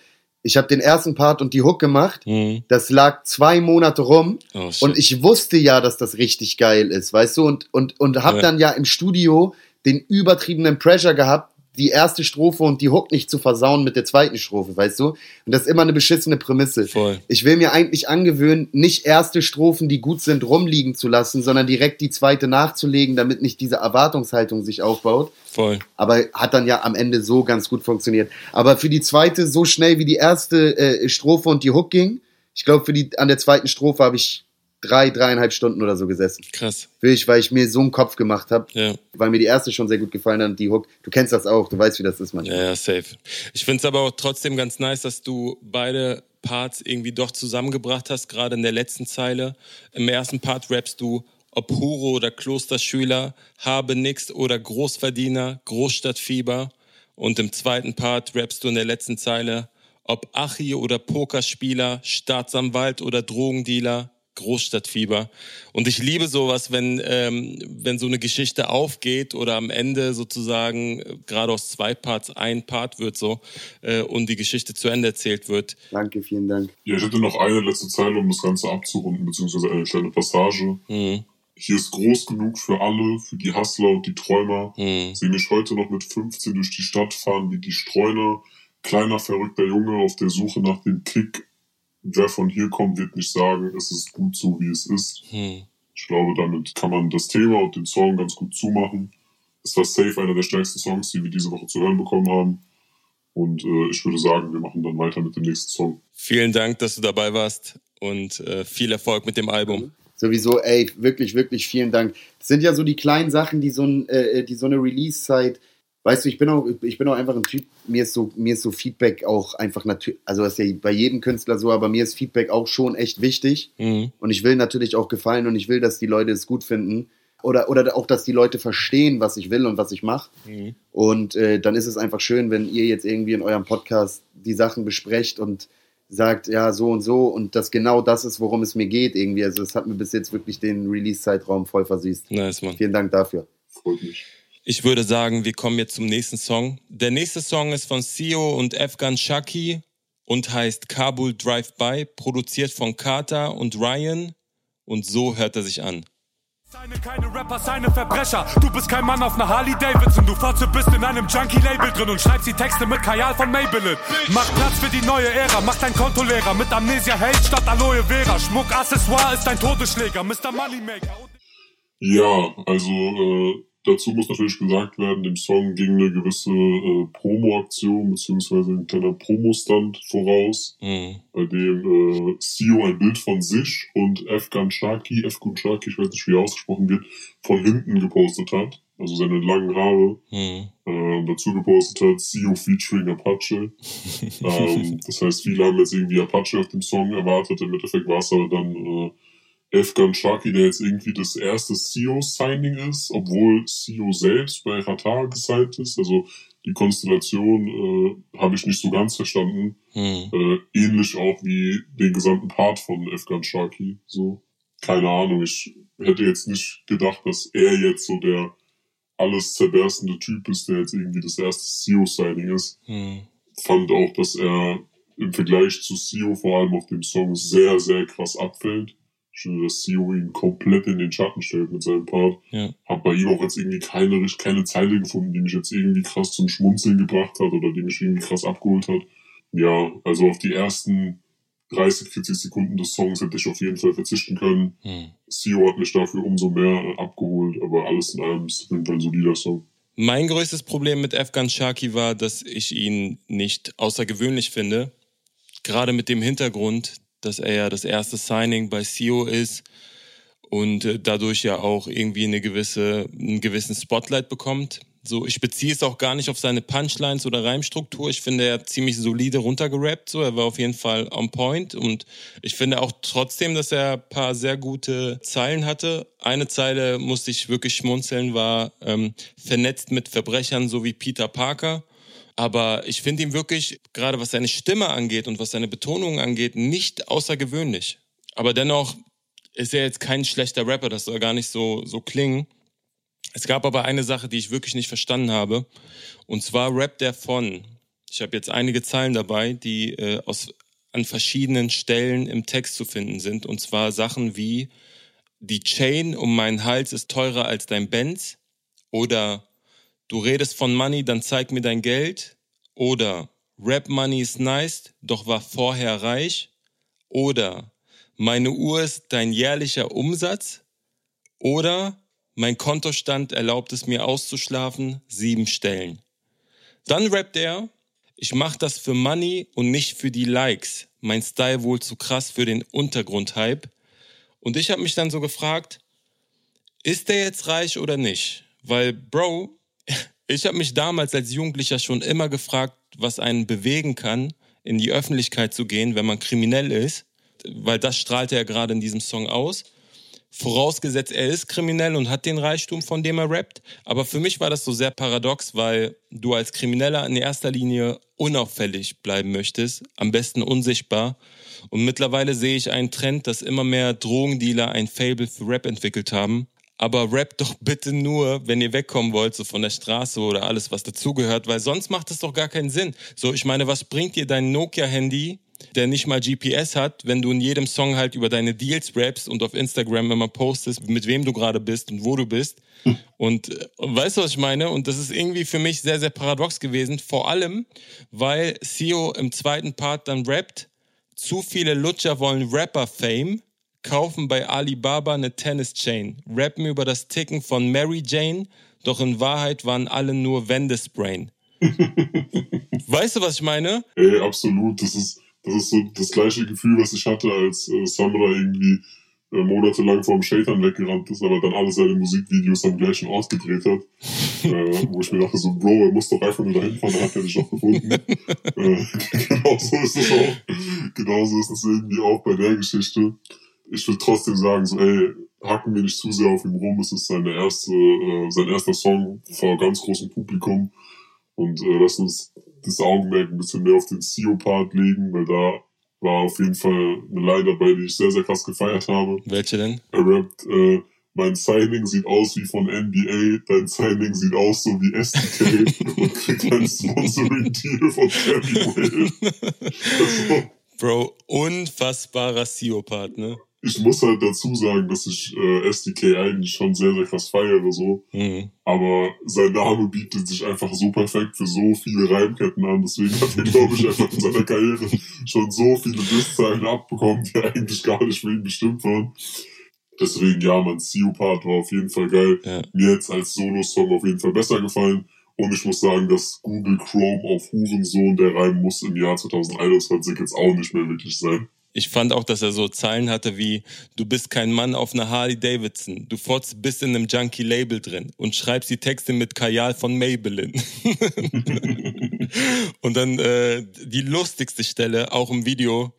ich habe den ersten Part und die Hook gemacht. Mhm. Das lag zwei Monate rum oh, und ich wusste ja, dass das richtig geil ist, weißt du? Und und und habe ja. dann ja im Studio den übertriebenen Pressure gehabt, die erste Strophe und die Hook nicht zu versauen mit der zweiten Strophe, weißt du? Und das ist immer eine beschissene Prämisse. Voll. Ich will mir eigentlich angewöhnen, nicht erste Strophen, die gut sind, rumliegen zu lassen, sondern direkt die zweite nachzulegen, damit nicht diese Erwartungshaltung sich aufbaut. Voll. Aber hat dann ja am Ende so ganz gut funktioniert. Aber für die zweite so schnell wie die erste äh, Strophe und die Hook ging, ich glaube, für die an der zweiten Strophe habe ich drei, dreieinhalb Stunden oder so gesessen. Krass. Wirklich, weil ich mir so einen Kopf gemacht habe. Ja. Weil mir die erste schon sehr gut gefallen hat, die Hook. Du kennst das auch, du weißt, wie das ist manchmal. Ja, ja safe. Ich finde es aber auch trotzdem ganz nice, dass du beide Parts irgendwie doch zusammengebracht hast, gerade in der letzten Zeile. Im ersten Part rappst du, ob Hure oder Klosterschüler, habe nix oder Großverdiener, Großstadtfieber. Und im zweiten Part rappst du in der letzten Zeile, ob Achi oder Pokerspieler, Staatsanwalt oder Drogendealer, Großstadtfieber. Und ich liebe sowas, wenn, ähm, wenn so eine Geschichte aufgeht oder am Ende sozusagen äh, gerade aus zwei Parts ein Part wird so äh, und die Geschichte zu Ende erzählt wird. Danke, vielen Dank. Ja, ich hätte noch eine letzte Zeile, um das Ganze abzurunden, beziehungsweise eine kleine Passage. Mhm. Hier ist groß genug für alle, für die Hustler und die Träumer. Mhm. Sehe mich heute noch mit 15 durch die Stadt fahren wie die Streuner. Kleiner verrückter Junge auf der Suche nach dem Kick wer von hier kommt, wird nicht sagen, es ist gut so, wie es ist. Hm. Ich glaube, damit kann man das Thema und den Song ganz gut zumachen. Es war safe einer der stärksten Songs, die wir diese Woche zu hören bekommen haben. Und äh, ich würde sagen, wir machen dann weiter mit dem nächsten Song. Vielen Dank, dass du dabei warst und äh, viel Erfolg mit dem Album. Sowieso, ey, wirklich, wirklich vielen Dank. Das sind ja so die kleinen Sachen, die so, ein, äh, die so eine Release-Zeit weißt du, ich bin auch, ich bin auch einfach ein Typ, mir ist so, mir ist so Feedback auch einfach natürlich, also das ist ja bei jedem Künstler so, aber mir ist Feedback auch schon echt wichtig. Mhm. Und ich will natürlich auch gefallen und ich will, dass die Leute es gut finden. Oder, oder auch, dass die Leute verstehen, was ich will und was ich mache. Mhm. Und äh, dann ist es einfach schön, wenn ihr jetzt irgendwie in eurem Podcast die Sachen besprecht und sagt, ja, so und so und das genau das ist, worum es mir geht irgendwie. Also es hat mir bis jetzt wirklich den Release-Zeitraum voll versüßt. Nice, Mann. Vielen Dank dafür. Freut mich. Ich würde sagen, wir kommen jetzt zum nächsten Song. Der nächste Song ist von Sio und Afghan Shaki und heißt Kabul Drive By, produziert von Carter und Ryan. Und so hört er sich an. Seine keine Rapper, seine Verbrecher. Du bist kein Mann auf einer Harley Davidson. Du Fotze bist in einem Junkie-Label drin und schreibst die Texte mit Kajal von Maybelline. Mach Platz für die neue Ära, mach dein Konto leerer. Mit Amnesia Hate statt Aloe Vera. Schmuck, Accessoire ist dein Todesschläger, Mr. Moneymaker. Ja, also äh, dazu muss natürlich gesagt werden, dem Song ging eine gewisse äh, Promo-Aktion beziehungsweise ein kleiner Promo-Stand voraus, mhm. bei dem äh, Sio ein Bild von sich und Afghan Shaki, Afghan Shaki, ich weiß nicht, wie er ausgesprochen wird, von hinten gepostet hat. Also seine langen Haare. Mhm. Äh, dazu gepostet hat Sio featuring Apache. ähm, das heißt, viele haben jetzt irgendwie Apache auf dem Song erwartet. Im Endeffekt war es aber dann äh, Efgan Shaki, der jetzt irgendwie das erste CEO-Signing ist, obwohl CEO selbst bei Qatar gesigned ist. Also die Konstellation äh, habe ich nicht so ganz verstanden. Hm. Äh, ähnlich auch wie den gesamten Part von Efgan Shaki. So. keine Ahnung, ich hätte jetzt nicht gedacht, dass er jetzt so der alles zerberstende Typ ist, der jetzt irgendwie das erste CEO-Signing ist. Hm. Fand auch, dass er im Vergleich zu CEO vor allem auf dem Song sehr, sehr krass abfällt. Ich dass CEO ihn komplett in den Schatten stellt mit seinem Part. Ja. Hab bei ihm auch jetzt irgendwie keine, keine Zeile gefunden, die mich jetzt irgendwie krass zum Schmunzeln gebracht hat oder die mich irgendwie krass abgeholt hat. Ja, also auf die ersten 30, 40 Sekunden des Songs hätte ich auf jeden Fall verzichten können. Hm. CEO hat mich dafür umso mehr abgeholt, aber alles in allem ist ein solider Song. Mein größtes Problem mit Afghan Shaki war, dass ich ihn nicht außergewöhnlich finde. Gerade mit dem Hintergrund, dass er ja das erste Signing bei CEO ist und äh, dadurch ja auch irgendwie eine gewisse, einen gewissen Spotlight bekommt. So, ich beziehe es auch gar nicht auf seine Punchlines oder Reimstruktur. Ich finde, er hat ziemlich solide runtergerappt. So, er war auf jeden Fall on point. Und ich finde auch trotzdem, dass er ein paar sehr gute Zeilen hatte. Eine Zeile musste ich wirklich schmunzeln, war ähm, vernetzt mit Verbrechern, so wie Peter Parker. Aber ich finde ihn wirklich, gerade was seine Stimme angeht und was seine Betonung angeht, nicht außergewöhnlich. Aber dennoch ist er jetzt kein schlechter Rapper, das soll gar nicht so, so klingen. Es gab aber eine Sache, die ich wirklich nicht verstanden habe. Und zwar rappt er von. Ich habe jetzt einige Zeilen dabei, die äh, aus, an verschiedenen Stellen im Text zu finden sind. Und zwar Sachen wie die Chain um meinen Hals ist teurer als dein Benz. Oder du redest von Money, dann zeig mir dein Geld. Oder Rap Money ist nice, doch war vorher reich. Oder meine Uhr ist dein jährlicher Umsatz. Oder mein Kontostand erlaubt es mir auszuschlafen, sieben Stellen. Dann rappt er, ich mach das für Money und nicht für die Likes. Mein Style wohl zu krass für den Untergrundhype. Und ich habe mich dann so gefragt, ist der jetzt reich oder nicht? Weil, Bro, ich habe mich damals als Jugendlicher schon immer gefragt, was einen bewegen kann, in die Öffentlichkeit zu gehen, wenn man kriminell ist. Weil das strahlte er gerade in diesem Song aus. Vorausgesetzt, er ist kriminell und hat den Reichtum, von dem er rappt. Aber für mich war das so sehr paradox, weil du als Krimineller in erster Linie unauffällig bleiben möchtest, am besten unsichtbar. Und mittlerweile sehe ich einen Trend, dass immer mehr Drogendealer ein Fable für Rap entwickelt haben. Aber rap doch bitte nur, wenn ihr wegkommen wollt, so von der Straße oder alles, was dazugehört, weil sonst macht es doch gar keinen Sinn. So, ich meine, was bringt dir dein Nokia-Handy, der nicht mal GPS hat, wenn du in jedem Song halt über deine Deals rappst und auf Instagram immer postest, mit wem du gerade bist und wo du bist. Hm. Und äh, weißt du, was ich meine? Und das ist irgendwie für mich sehr, sehr paradox gewesen. Vor allem, weil Sio im zweiten Part dann rappt, zu viele Lutscher wollen Rapper-Fame, kaufen bei Alibaba eine Tennis-Chain, rappen über das Ticken von Mary Jane, doch in Wahrheit waren alle nur Wendesbrain. weißt du, was ich meine? Ey, absolut. Das ist, das ist so das gleiche Gefühl, was ich hatte, als äh, Samra irgendwie äh, monatelang vom Shaitan weggerannt ist, aber dann alle seine Musikvideos am gleichen Ort gedreht hat. äh, wo ich mir dachte, so, Bro, er muss doch einfach nur dahin fahren, dann hat er dich doch gefunden. äh, genauso ist es auch. Genauso ist es irgendwie auch bei der Geschichte. Ich will trotzdem sagen, so, ey, hacken wir nicht zu sehr auf ihm rum. Es ist seine erste, äh, sein erster Song vor ganz großem Publikum. Und äh, lass uns das Augenmerk ein bisschen mehr auf den CEO-Part legen, weil da war auf jeden Fall eine Line dabei, die ich sehr, sehr krass gefeiert habe. Welche denn? Er rappt, äh, mein Signing sieht aus wie von NBA, dein Signing sieht aus so wie SDK und kriegt ein Sponsoring-Deal von Will. also, Bro, unfassbarer CEO-Part, ne? Ich muss halt dazu sagen, dass ich äh, SDK eigentlich schon sehr, sehr krass feiere, so. Mhm. Aber sein Name bietet sich einfach so perfekt für so viele Reimketten an. Deswegen hat er, glaube ich, einfach in seiner Karriere schon so viele Disszeilen abbekommen, die eigentlich gar nicht für ihn bestimmt waren. Deswegen, ja, mein CEO-Part war auf jeden Fall geil. Ja. Mir jetzt als Solo-Song auf jeden Fall besser gefallen. Und ich muss sagen, dass Google Chrome auf Hurensohn, der Reim muss im Jahr 2021 jetzt auch nicht mehr wirklich sein. Ich fand auch, dass er so Zeilen hatte wie, du bist kein Mann auf einer Harley Davidson, du fotzt bist in einem Junkie-Label drin und schreibst die Texte mit Kajal von Maybelline. und dann äh, die lustigste Stelle, auch im Video,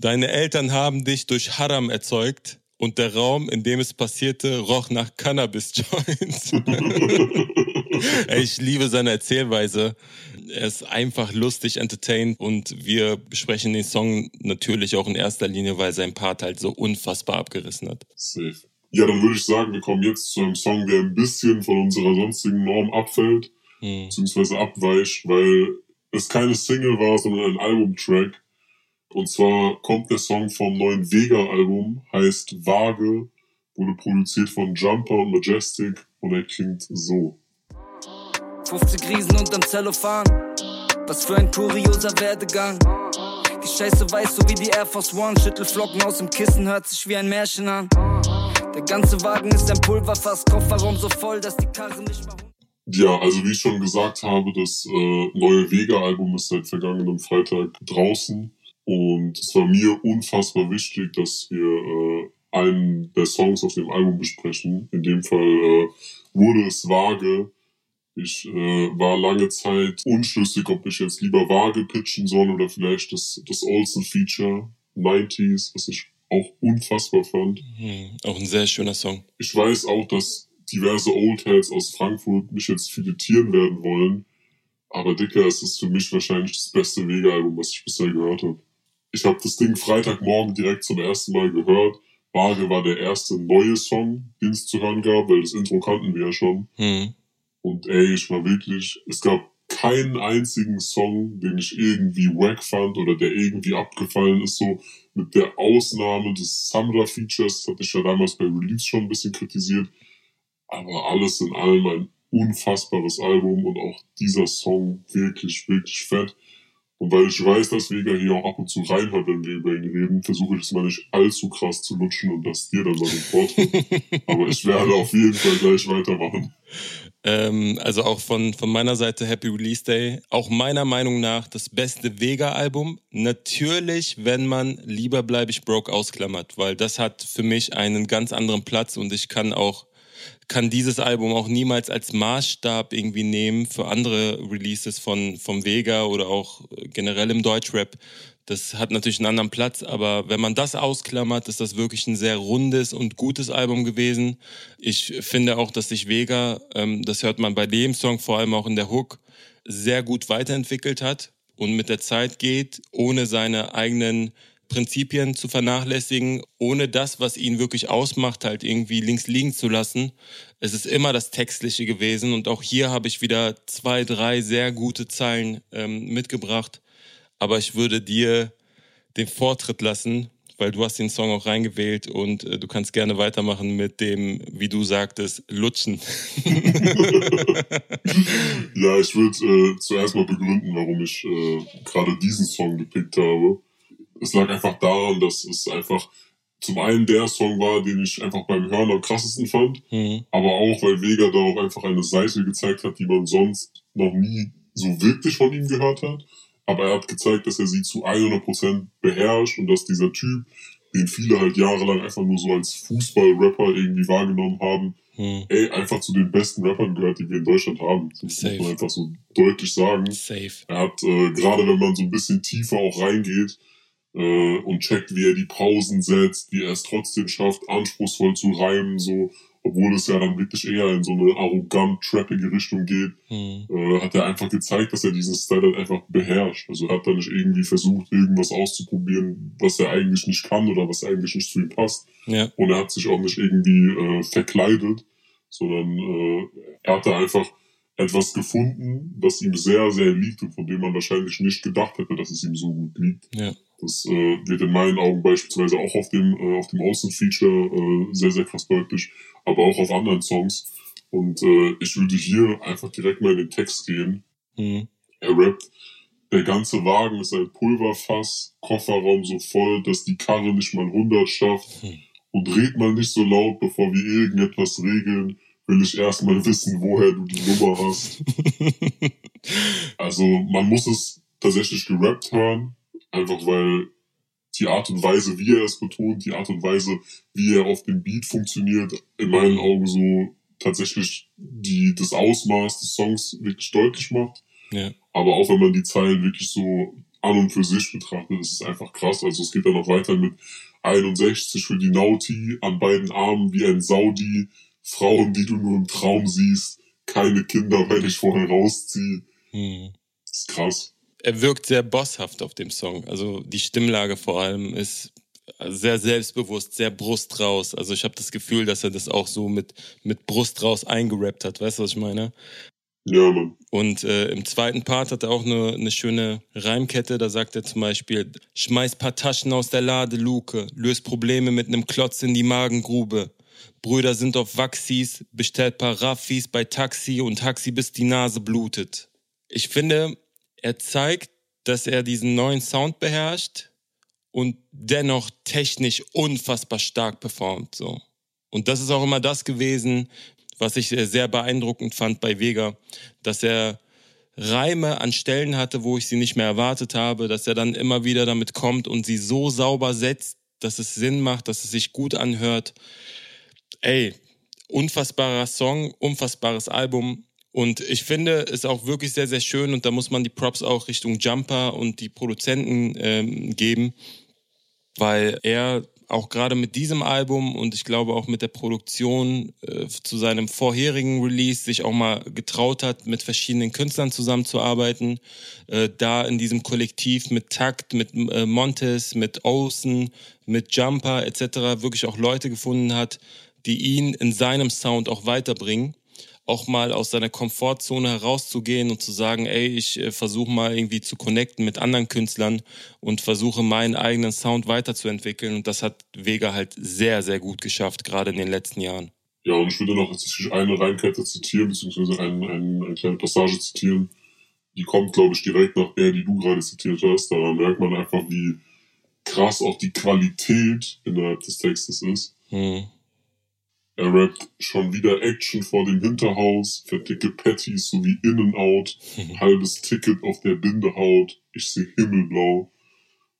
deine Eltern haben dich durch Haram erzeugt und der Raum, in dem es passierte, roch nach Cannabis-Joints. ich liebe seine Erzählweise. Er ist einfach lustig, entertained und wir besprechen den Song natürlich auch in erster Linie, weil sein Part halt so unfassbar abgerissen hat. Safe. Ja, dann würde ich sagen, wir kommen jetzt zu einem Song, der ein bisschen von unserer sonstigen Norm abfällt, hm. beziehungsweise abweicht, weil es keine Single war, sondern ein Albumtrack. Und zwar kommt der Song vom neuen Vega-Album, heißt Vage, wurde produziert von Jumper und Majestic und er klingt so. 50 Riesen unterm Zellophan, was für ein kurioser Werdegang. Die Scheiße weiß so wie die Air Force One, Schüttelflocken aus dem Kissen, hört sich wie ein Märchen an. Der ganze Wagen ist ein Pulverfass, Kofferraum so voll, dass die Karre nicht mehr... Ja, also wie ich schon gesagt habe, das äh, neue Vega-Album ist seit vergangenem Freitag draußen. Und es war mir unfassbar wichtig, dass wir äh, einen der Songs auf dem Album besprechen. In dem Fall äh, wurde es vage. Ich äh, war lange Zeit unschlüssig, ob ich jetzt lieber vage pitchen soll oder vielleicht das, das Olsen-Feature 90s, was ich auch unfassbar fand. Mhm, auch ein sehr schöner Song. Ich weiß auch, dass diverse Oldheads aus Frankfurt mich jetzt filetieren werden wollen. Aber Dicker, es ist für mich wahrscheinlich das beste Wege-Album, was ich bisher gehört habe ich habe das Ding Freitagmorgen direkt zum ersten Mal gehört. Waage war der erste neue Song, den es zu hören gab, weil das Intro kannten wir ja schon. Mhm. Und ey, ich war wirklich, es gab keinen einzigen Song, den ich irgendwie wack fand oder der irgendwie abgefallen ist, so mit der Ausnahme des Samra-Features, hatte ich ja damals bei Release schon ein bisschen kritisiert. Aber alles in allem ein unfassbares Album und auch dieser Song wirklich, wirklich fett. Und weil ich weiß, dass Vega hier auch ab und zu reinhört, wenn wir über ihn reden, versuche ich es mal nicht allzu krass zu lutschen und das dir dann mal den Vortritt. Aber ich werde auf jeden Fall gleich weitermachen. Ähm, also auch von, von meiner Seite Happy Release Day. Auch meiner Meinung nach das beste Vega-Album. Natürlich, wenn man lieber bleibe ich broke ausklammert, weil das hat für mich einen ganz anderen Platz und ich kann auch kann dieses Album auch niemals als Maßstab irgendwie nehmen für andere Releases von vom Vega oder auch generell im Deutschrap. Das hat natürlich einen anderen Platz, aber wenn man das ausklammert, ist das wirklich ein sehr rundes und gutes Album gewesen. Ich finde auch, dass sich Vega, ähm, das hört man bei dem Song vor allem auch in der Hook, sehr gut weiterentwickelt hat und mit der Zeit geht, ohne seine eigenen Prinzipien zu vernachlässigen, ohne das, was ihn wirklich ausmacht, halt irgendwie links liegen zu lassen. Es ist immer das Textliche gewesen und auch hier habe ich wieder zwei, drei sehr gute Zeilen ähm, mitgebracht. Aber ich würde dir den Vortritt lassen, weil du hast den Song auch reingewählt und äh, du kannst gerne weitermachen mit dem, wie du sagtest, Lutschen. ja, ich würde äh, zuerst mal begründen, warum ich äh, gerade diesen Song gepickt habe es lag einfach daran, dass es einfach zum einen der Song war, den ich einfach beim Hören am krassesten fand, mhm. aber auch, weil Vega da auch einfach eine Seite gezeigt hat, die man sonst noch nie so wirklich von ihm gehört hat. Aber er hat gezeigt, dass er sie zu 100% beherrscht und dass dieser Typ, den viele halt jahrelang einfach nur so als Fußballrapper irgendwie wahrgenommen haben, hm. ey, einfach zu den besten Rappern gehört, die wir in Deutschland haben. Das Safe. muss man einfach so deutlich sagen. Safe. Er hat, äh, gerade wenn man so ein bisschen tiefer auch reingeht, äh, und checkt, wie er die Pausen setzt, wie er es trotzdem schafft, anspruchsvoll zu reimen, so, obwohl es ja dann wirklich eher in so eine arrogant trappige Richtung geht, mhm. äh, hat er einfach gezeigt, dass er diesen Style halt einfach beherrscht. Also er hat da nicht irgendwie versucht, irgendwas auszuprobieren, was er eigentlich nicht kann oder was eigentlich nicht zu ihm passt. Ja. Und er hat sich auch nicht irgendwie äh, verkleidet, sondern äh, er hat da einfach etwas gefunden, das ihm sehr, sehr liegt und von dem man wahrscheinlich nicht gedacht hätte, dass es ihm so gut liegt. Ja. Das äh, wird in meinen Augen beispielsweise auch auf dem, äh, auf dem Außenfeature äh, sehr, sehr krass deutlich, aber auch auf anderen Songs. Und äh, ich würde hier einfach direkt mal in den Text gehen. Mhm. Er rappt, der ganze Wagen ist ein Pulverfass, Kofferraum so voll, dass die Karre nicht mal 100 schafft. Mhm. Und red mal nicht so laut, bevor wir irgendetwas regeln, will ich erstmal wissen, woher du die Nummer hast. also man muss es tatsächlich gerappt hören, Einfach weil die Art und Weise, wie er es betont, die Art und Weise, wie er auf dem Beat funktioniert, in meinen Augen so tatsächlich die, das Ausmaß des Songs wirklich deutlich macht. Ja. Aber auch wenn man die Zeilen wirklich so an und für sich betrachtet, ist es einfach krass. Also es geht dann noch weiter mit 61 für die Nauti, an beiden Armen wie ein Saudi, Frauen, die du nur im Traum siehst, keine Kinder, weil ich vorher rausziehe. Hm. Das ist krass. Er wirkt sehr bosshaft auf dem Song. Also die Stimmlage vor allem ist sehr selbstbewusst, sehr Brust raus. Also ich habe das Gefühl, dass er das auch so mit, mit Brust raus eingerappt hat. Weißt du, was ich meine? Ja, Mann. Und äh, im zweiten Part hat er auch eine, eine schöne Reimkette. Da sagt er zum Beispiel, schmeiß paar Taschen aus der Ladeluke, löst Probleme mit einem Klotz in die Magengrube. Brüder sind auf Waxis, bestellt paar Raffis bei Taxi und Taxi bis die Nase blutet. Ich finde, er zeigt, dass er diesen neuen Sound beherrscht und dennoch technisch unfassbar stark performt. So. Und das ist auch immer das gewesen, was ich äh, sehr beeindruckend fand bei Vega, dass er Reime an Stellen hatte, wo ich sie nicht mehr erwartet habe, dass er dann immer wieder damit kommt und sie so sauber setzt, dass es Sinn macht, dass es sich gut anhört. Ey, unfassbarer Song, unfassbares Album. Und ich finde es auch wirklich sehr, sehr schön und da muss man die Props auch Richtung Jumper und die Produzenten ähm, geben, weil er auch gerade mit diesem Album und ich glaube auch mit der Produktion äh, zu seinem vorherigen Release sich auch mal getraut hat, mit verschiedenen Künstlern zusammenzuarbeiten. Äh, da in diesem Kollektiv mit Takt, mit äh, Montes, mit Olsen, mit Jumper etc. wirklich auch Leute gefunden hat, die ihn in seinem Sound auch weiterbringen auch mal aus seiner Komfortzone herauszugehen und zu sagen, ey, ich äh, versuche mal irgendwie zu connecten mit anderen Künstlern und versuche meinen eigenen Sound weiterzuentwickeln. Und das hat Vega halt sehr, sehr gut geschafft, gerade in den letzten Jahren. Ja, und ich würde noch eine Reinkette zitieren, beziehungsweise eine, eine, eine kleine Passage zitieren. Die kommt, glaube ich, direkt nach der, die du gerade zitiert hast. Da merkt man einfach, wie krass auch die Qualität innerhalb des Textes ist. Hm. Er rappt schon wieder Action vor dem Hinterhaus, fettige Patties sowie In-N-Out, halbes Ticket auf der Bindehaut, ich sehe Himmelblau.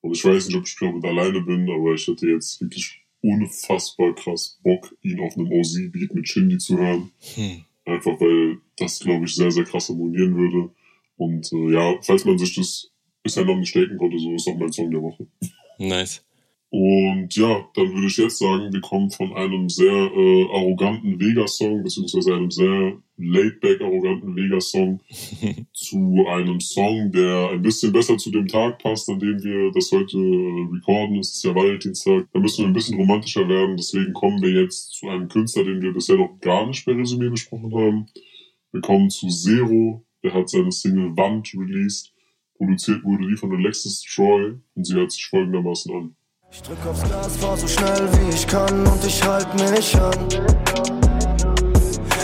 Und ich weiß nicht, ob ich damit alleine bin, aber ich hatte jetzt wirklich unfassbar krass Bock, ihn auf einem OZ-Beat mit Shindy zu hören. Hm. Einfach weil das, glaube ich, sehr, sehr krass harmonieren würde. Und äh, ja, falls man sich das bisher noch nicht denken konnte, so ist auch mein Song der Woche. Nice. Und ja, dann würde ich jetzt sagen, wir kommen von einem sehr äh, arroganten Vega-Song, beziehungsweise einem sehr laid-back arroganten Vega-Song, zu einem Song, der ein bisschen besser zu dem Tag passt, an dem wir das heute äh, recorden. Es ist ja Valentinstag. Da müssen wir ein bisschen romantischer werden. Deswegen kommen wir jetzt zu einem Künstler, den wir bisher noch gar nicht bei Resümee besprochen haben. Wir kommen zu Zero. Der hat seine Single Wand released. Produziert wurde die von Alexis Troy und sie hört sich folgendermaßen an. Ich drück aufs Gas, fahr so schnell wie ich kann und ich halt mich an.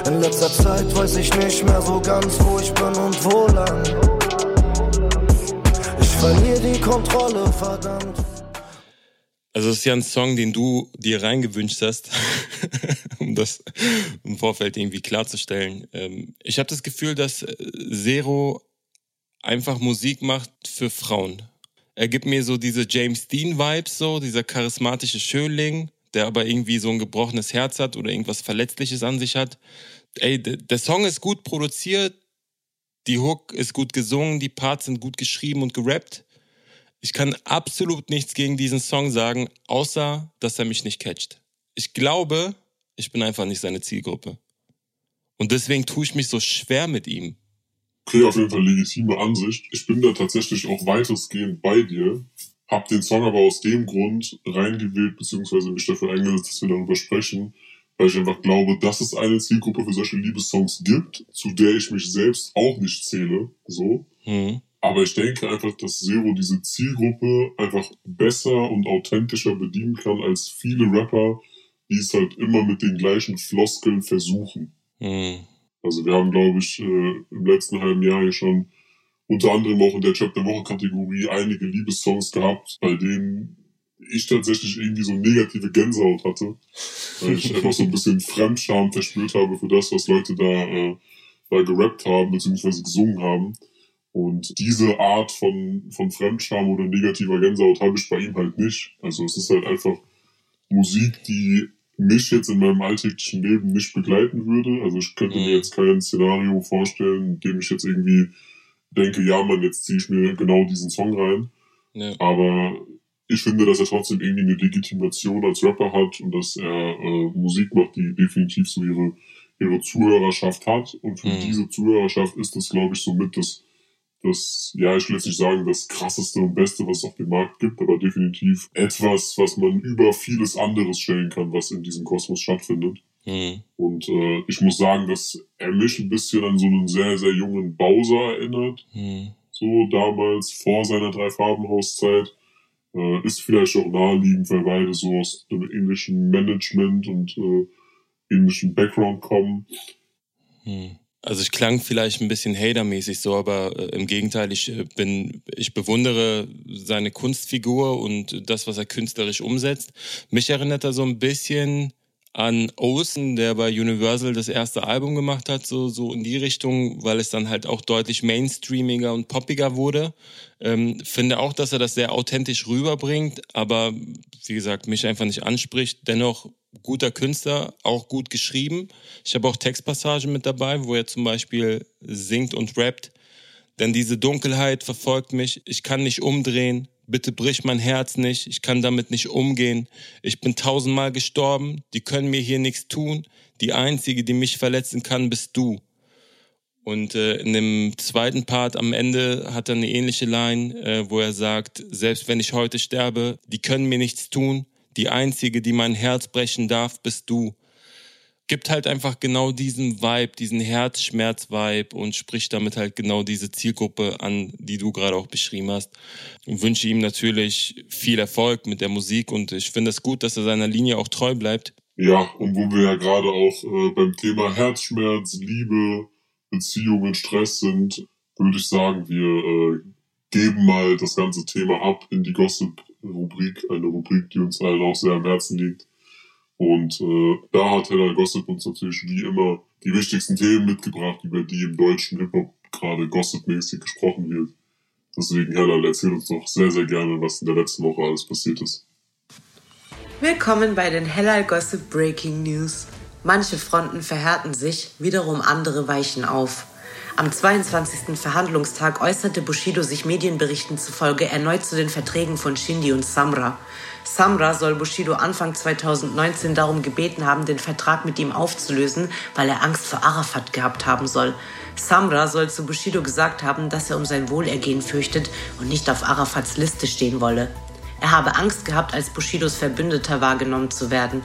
In letzter Zeit weiß ich nicht mehr so ganz, wo ich bin und wo lang. Ich verliere die Kontrolle, verdammt. Also es ist ja ein Song, den du dir reingewünscht hast, um das im Vorfeld irgendwie klarzustellen. Ähm, ich habe das Gefühl, dass äh, Zero einfach Musik macht für Frauen. Er gibt mir so diese James Dean-Vibes, so, dieser charismatische Schönling, der aber irgendwie so ein gebrochenes Herz hat oder irgendwas Verletzliches an sich hat. Ey, der Song ist gut produziert, die Hook ist gut gesungen, die Parts sind gut geschrieben und gerappt. Ich kann absolut nichts gegen diesen Song sagen, außer dass er mich nicht catcht. Ich glaube, ich bin einfach nicht seine Zielgruppe. Und deswegen tue ich mich so schwer mit ihm okay, auf jeden Fall legitime Ansicht. Ich bin da tatsächlich auch weitestgehend bei dir. Hab den Song aber aus dem Grund reingewählt, beziehungsweise mich dafür eingesetzt, dass wir darüber sprechen, weil ich einfach glaube, dass es eine Zielgruppe für solche Liebessongs gibt, zu der ich mich selbst auch nicht zähle, so. Mhm. Aber ich denke einfach, dass Zero diese Zielgruppe einfach besser und authentischer bedienen kann als viele Rapper, die es halt immer mit den gleichen Floskeln versuchen. Mhm. Also wir haben, glaube ich, äh, im letzten halben Jahr hier schon unter anderem auch in der Chapter Woche Kategorie einige Liebessongs gehabt, bei denen ich tatsächlich irgendwie so negative Gänsehaut hatte, weil ich einfach so ein bisschen Fremdscham verspürt habe für das, was Leute da, äh, da gerappt haben, beziehungsweise gesungen haben. Und diese Art von, von Fremdscham oder negativer Gänsehaut habe ich bei ihm halt nicht. Also es ist halt einfach Musik, die mich jetzt in meinem alltäglichen Leben nicht begleiten würde. Also ich könnte mir mhm. jetzt kein Szenario vorstellen, in dem ich jetzt irgendwie denke, ja, man, jetzt ziehe ich mir genau diesen Song rein. Ja. Aber ich finde, dass er trotzdem irgendwie eine Legitimation als Rapper hat und dass er äh, Musik macht, die definitiv so ihre, ihre Zuhörerschaft hat. Und für mhm. diese Zuhörerschaft ist das, glaube ich, somit das, das, ja, ich will jetzt nicht sagen, das krasseste und beste, was es auf dem Markt gibt, aber definitiv etwas, was man über vieles anderes stellen kann, was in diesem Kosmos stattfindet. Mhm. Und äh, ich muss sagen, dass er mich ein bisschen an so einen sehr, sehr jungen Bowser erinnert. Mhm. So damals vor seiner Drei-Farben-Hauszeit äh, ist vielleicht auch naheliegend, weil beide so aus einem ähnlichen Management und äh, ähnlichen Background kommen. Hm. Also ich klang vielleicht ein bisschen hatermäßig so, aber äh, im Gegenteil, ich äh, bin, ich bewundere seine Kunstfigur und das, was er künstlerisch umsetzt. Mich erinnert er so ein bisschen an Olsen, der bei Universal das erste Album gemacht hat, so, so in die Richtung, weil es dann halt auch deutlich mainstreamiger und poppiger wurde. Ähm, finde auch, dass er das sehr authentisch rüberbringt, aber wie gesagt, mich einfach nicht anspricht. Dennoch guter Künstler, auch gut geschrieben. Ich habe auch Textpassagen mit dabei, wo er zum Beispiel singt und rappt. Denn diese Dunkelheit verfolgt mich, ich kann nicht umdrehen, Bitte brich mein Herz nicht, ich kann damit nicht umgehen. Ich bin tausendmal gestorben, die können mir hier nichts tun. Die einzige, die mich verletzen kann, bist du. Und äh, in dem zweiten Part am Ende hat er eine ähnliche Line, äh, wo er sagt, selbst wenn ich heute sterbe, die können mir nichts tun. Die einzige, die mein Herz brechen darf, bist du gibt halt einfach genau diesen Vibe, diesen Herzschmerz-Vibe und spricht damit halt genau diese Zielgruppe an, die du gerade auch beschrieben hast. Und wünsche ihm natürlich viel Erfolg mit der Musik und ich finde es gut, dass er seiner Linie auch treu bleibt. Ja, und wo wir ja gerade auch äh, beim Thema Herzschmerz, Liebe, Beziehungen, Stress sind, würde ich sagen, wir äh, geben mal das ganze Thema ab in die Gossip-Rubrik, eine Rubrik, die uns allen auch sehr am Herzen liegt. Und äh, da hat Hella Gossip uns natürlich wie immer die wichtigsten Themen mitgebracht, über die im deutschen Hip-Hop gerade gossipmäßig gesprochen wird. Deswegen, Hella, erzähl uns doch sehr, sehr gerne, was in der letzten Woche alles passiert ist. Willkommen bei den Hellal Gossip Breaking News. Manche Fronten verhärten sich, wiederum andere weichen auf. Am 22. Verhandlungstag äußerte Bushido sich Medienberichten zufolge erneut zu den Verträgen von Shindy und Samra. Samra soll Bushido Anfang 2019 darum gebeten haben, den Vertrag mit ihm aufzulösen, weil er Angst vor Arafat gehabt haben soll. Samra soll zu Bushido gesagt haben, dass er um sein Wohlergehen fürchtet und nicht auf Arafats Liste stehen wolle. Er habe Angst gehabt, als Bushidos Verbündeter wahrgenommen zu werden.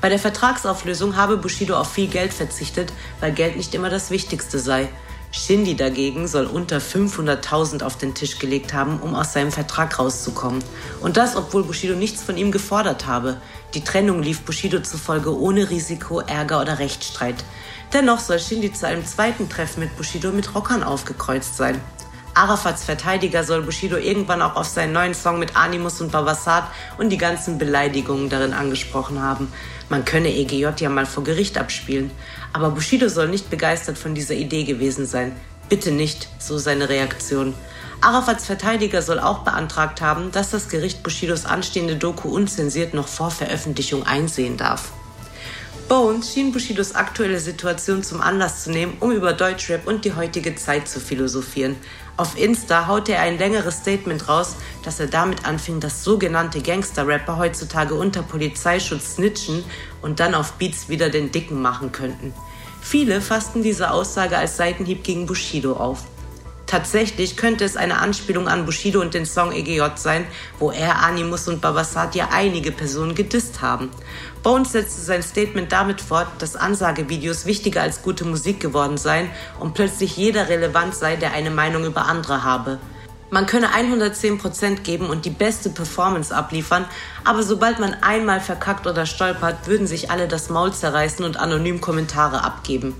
Bei der Vertragsauflösung habe Bushido auf viel Geld verzichtet, weil Geld nicht immer das Wichtigste sei. Shindy dagegen soll unter 500.000 auf den Tisch gelegt haben, um aus seinem Vertrag rauszukommen. Und das, obwohl Bushido nichts von ihm gefordert habe. Die Trennung lief Bushido zufolge ohne Risiko, Ärger oder Rechtsstreit. Dennoch soll Shindy zu einem zweiten Treffen mit Bushido mit Rockern aufgekreuzt sein. Arafats Verteidiger soll Bushido irgendwann auch auf seinen neuen Song mit Animus und Babasat und die ganzen Beleidigungen darin angesprochen haben. Man könne EGJ ja mal vor Gericht abspielen. Aber Bushido soll nicht begeistert von dieser Idee gewesen sein. Bitte nicht, so seine Reaktion. Arafats Verteidiger soll auch beantragt haben, dass das Gericht Bushidos anstehende Doku unzensiert noch vor Veröffentlichung einsehen darf. Bones schien Bushidos aktuelle Situation zum Anlass zu nehmen, um über Deutschrap und die heutige Zeit zu philosophieren. Auf Insta haute er ein längeres Statement raus, dass er damit anfing, dass sogenannte Gangster-Rapper heutzutage unter Polizeischutz snitchen und dann auf Beats wieder den Dicken machen könnten. Viele fassten diese Aussage als Seitenhieb gegen Bushido auf. Tatsächlich könnte es eine Anspielung an Bushido und den Song EGJ sein, wo er, Animus und Babasat ja einige Personen gedisst haben. Bones setzte sein Statement damit fort, dass Ansagevideos wichtiger als gute Musik geworden seien und plötzlich jeder relevant sei, der eine Meinung über andere habe. Man könne 110% geben und die beste Performance abliefern, aber sobald man einmal verkackt oder stolpert, würden sich alle das Maul zerreißen und anonym Kommentare abgeben.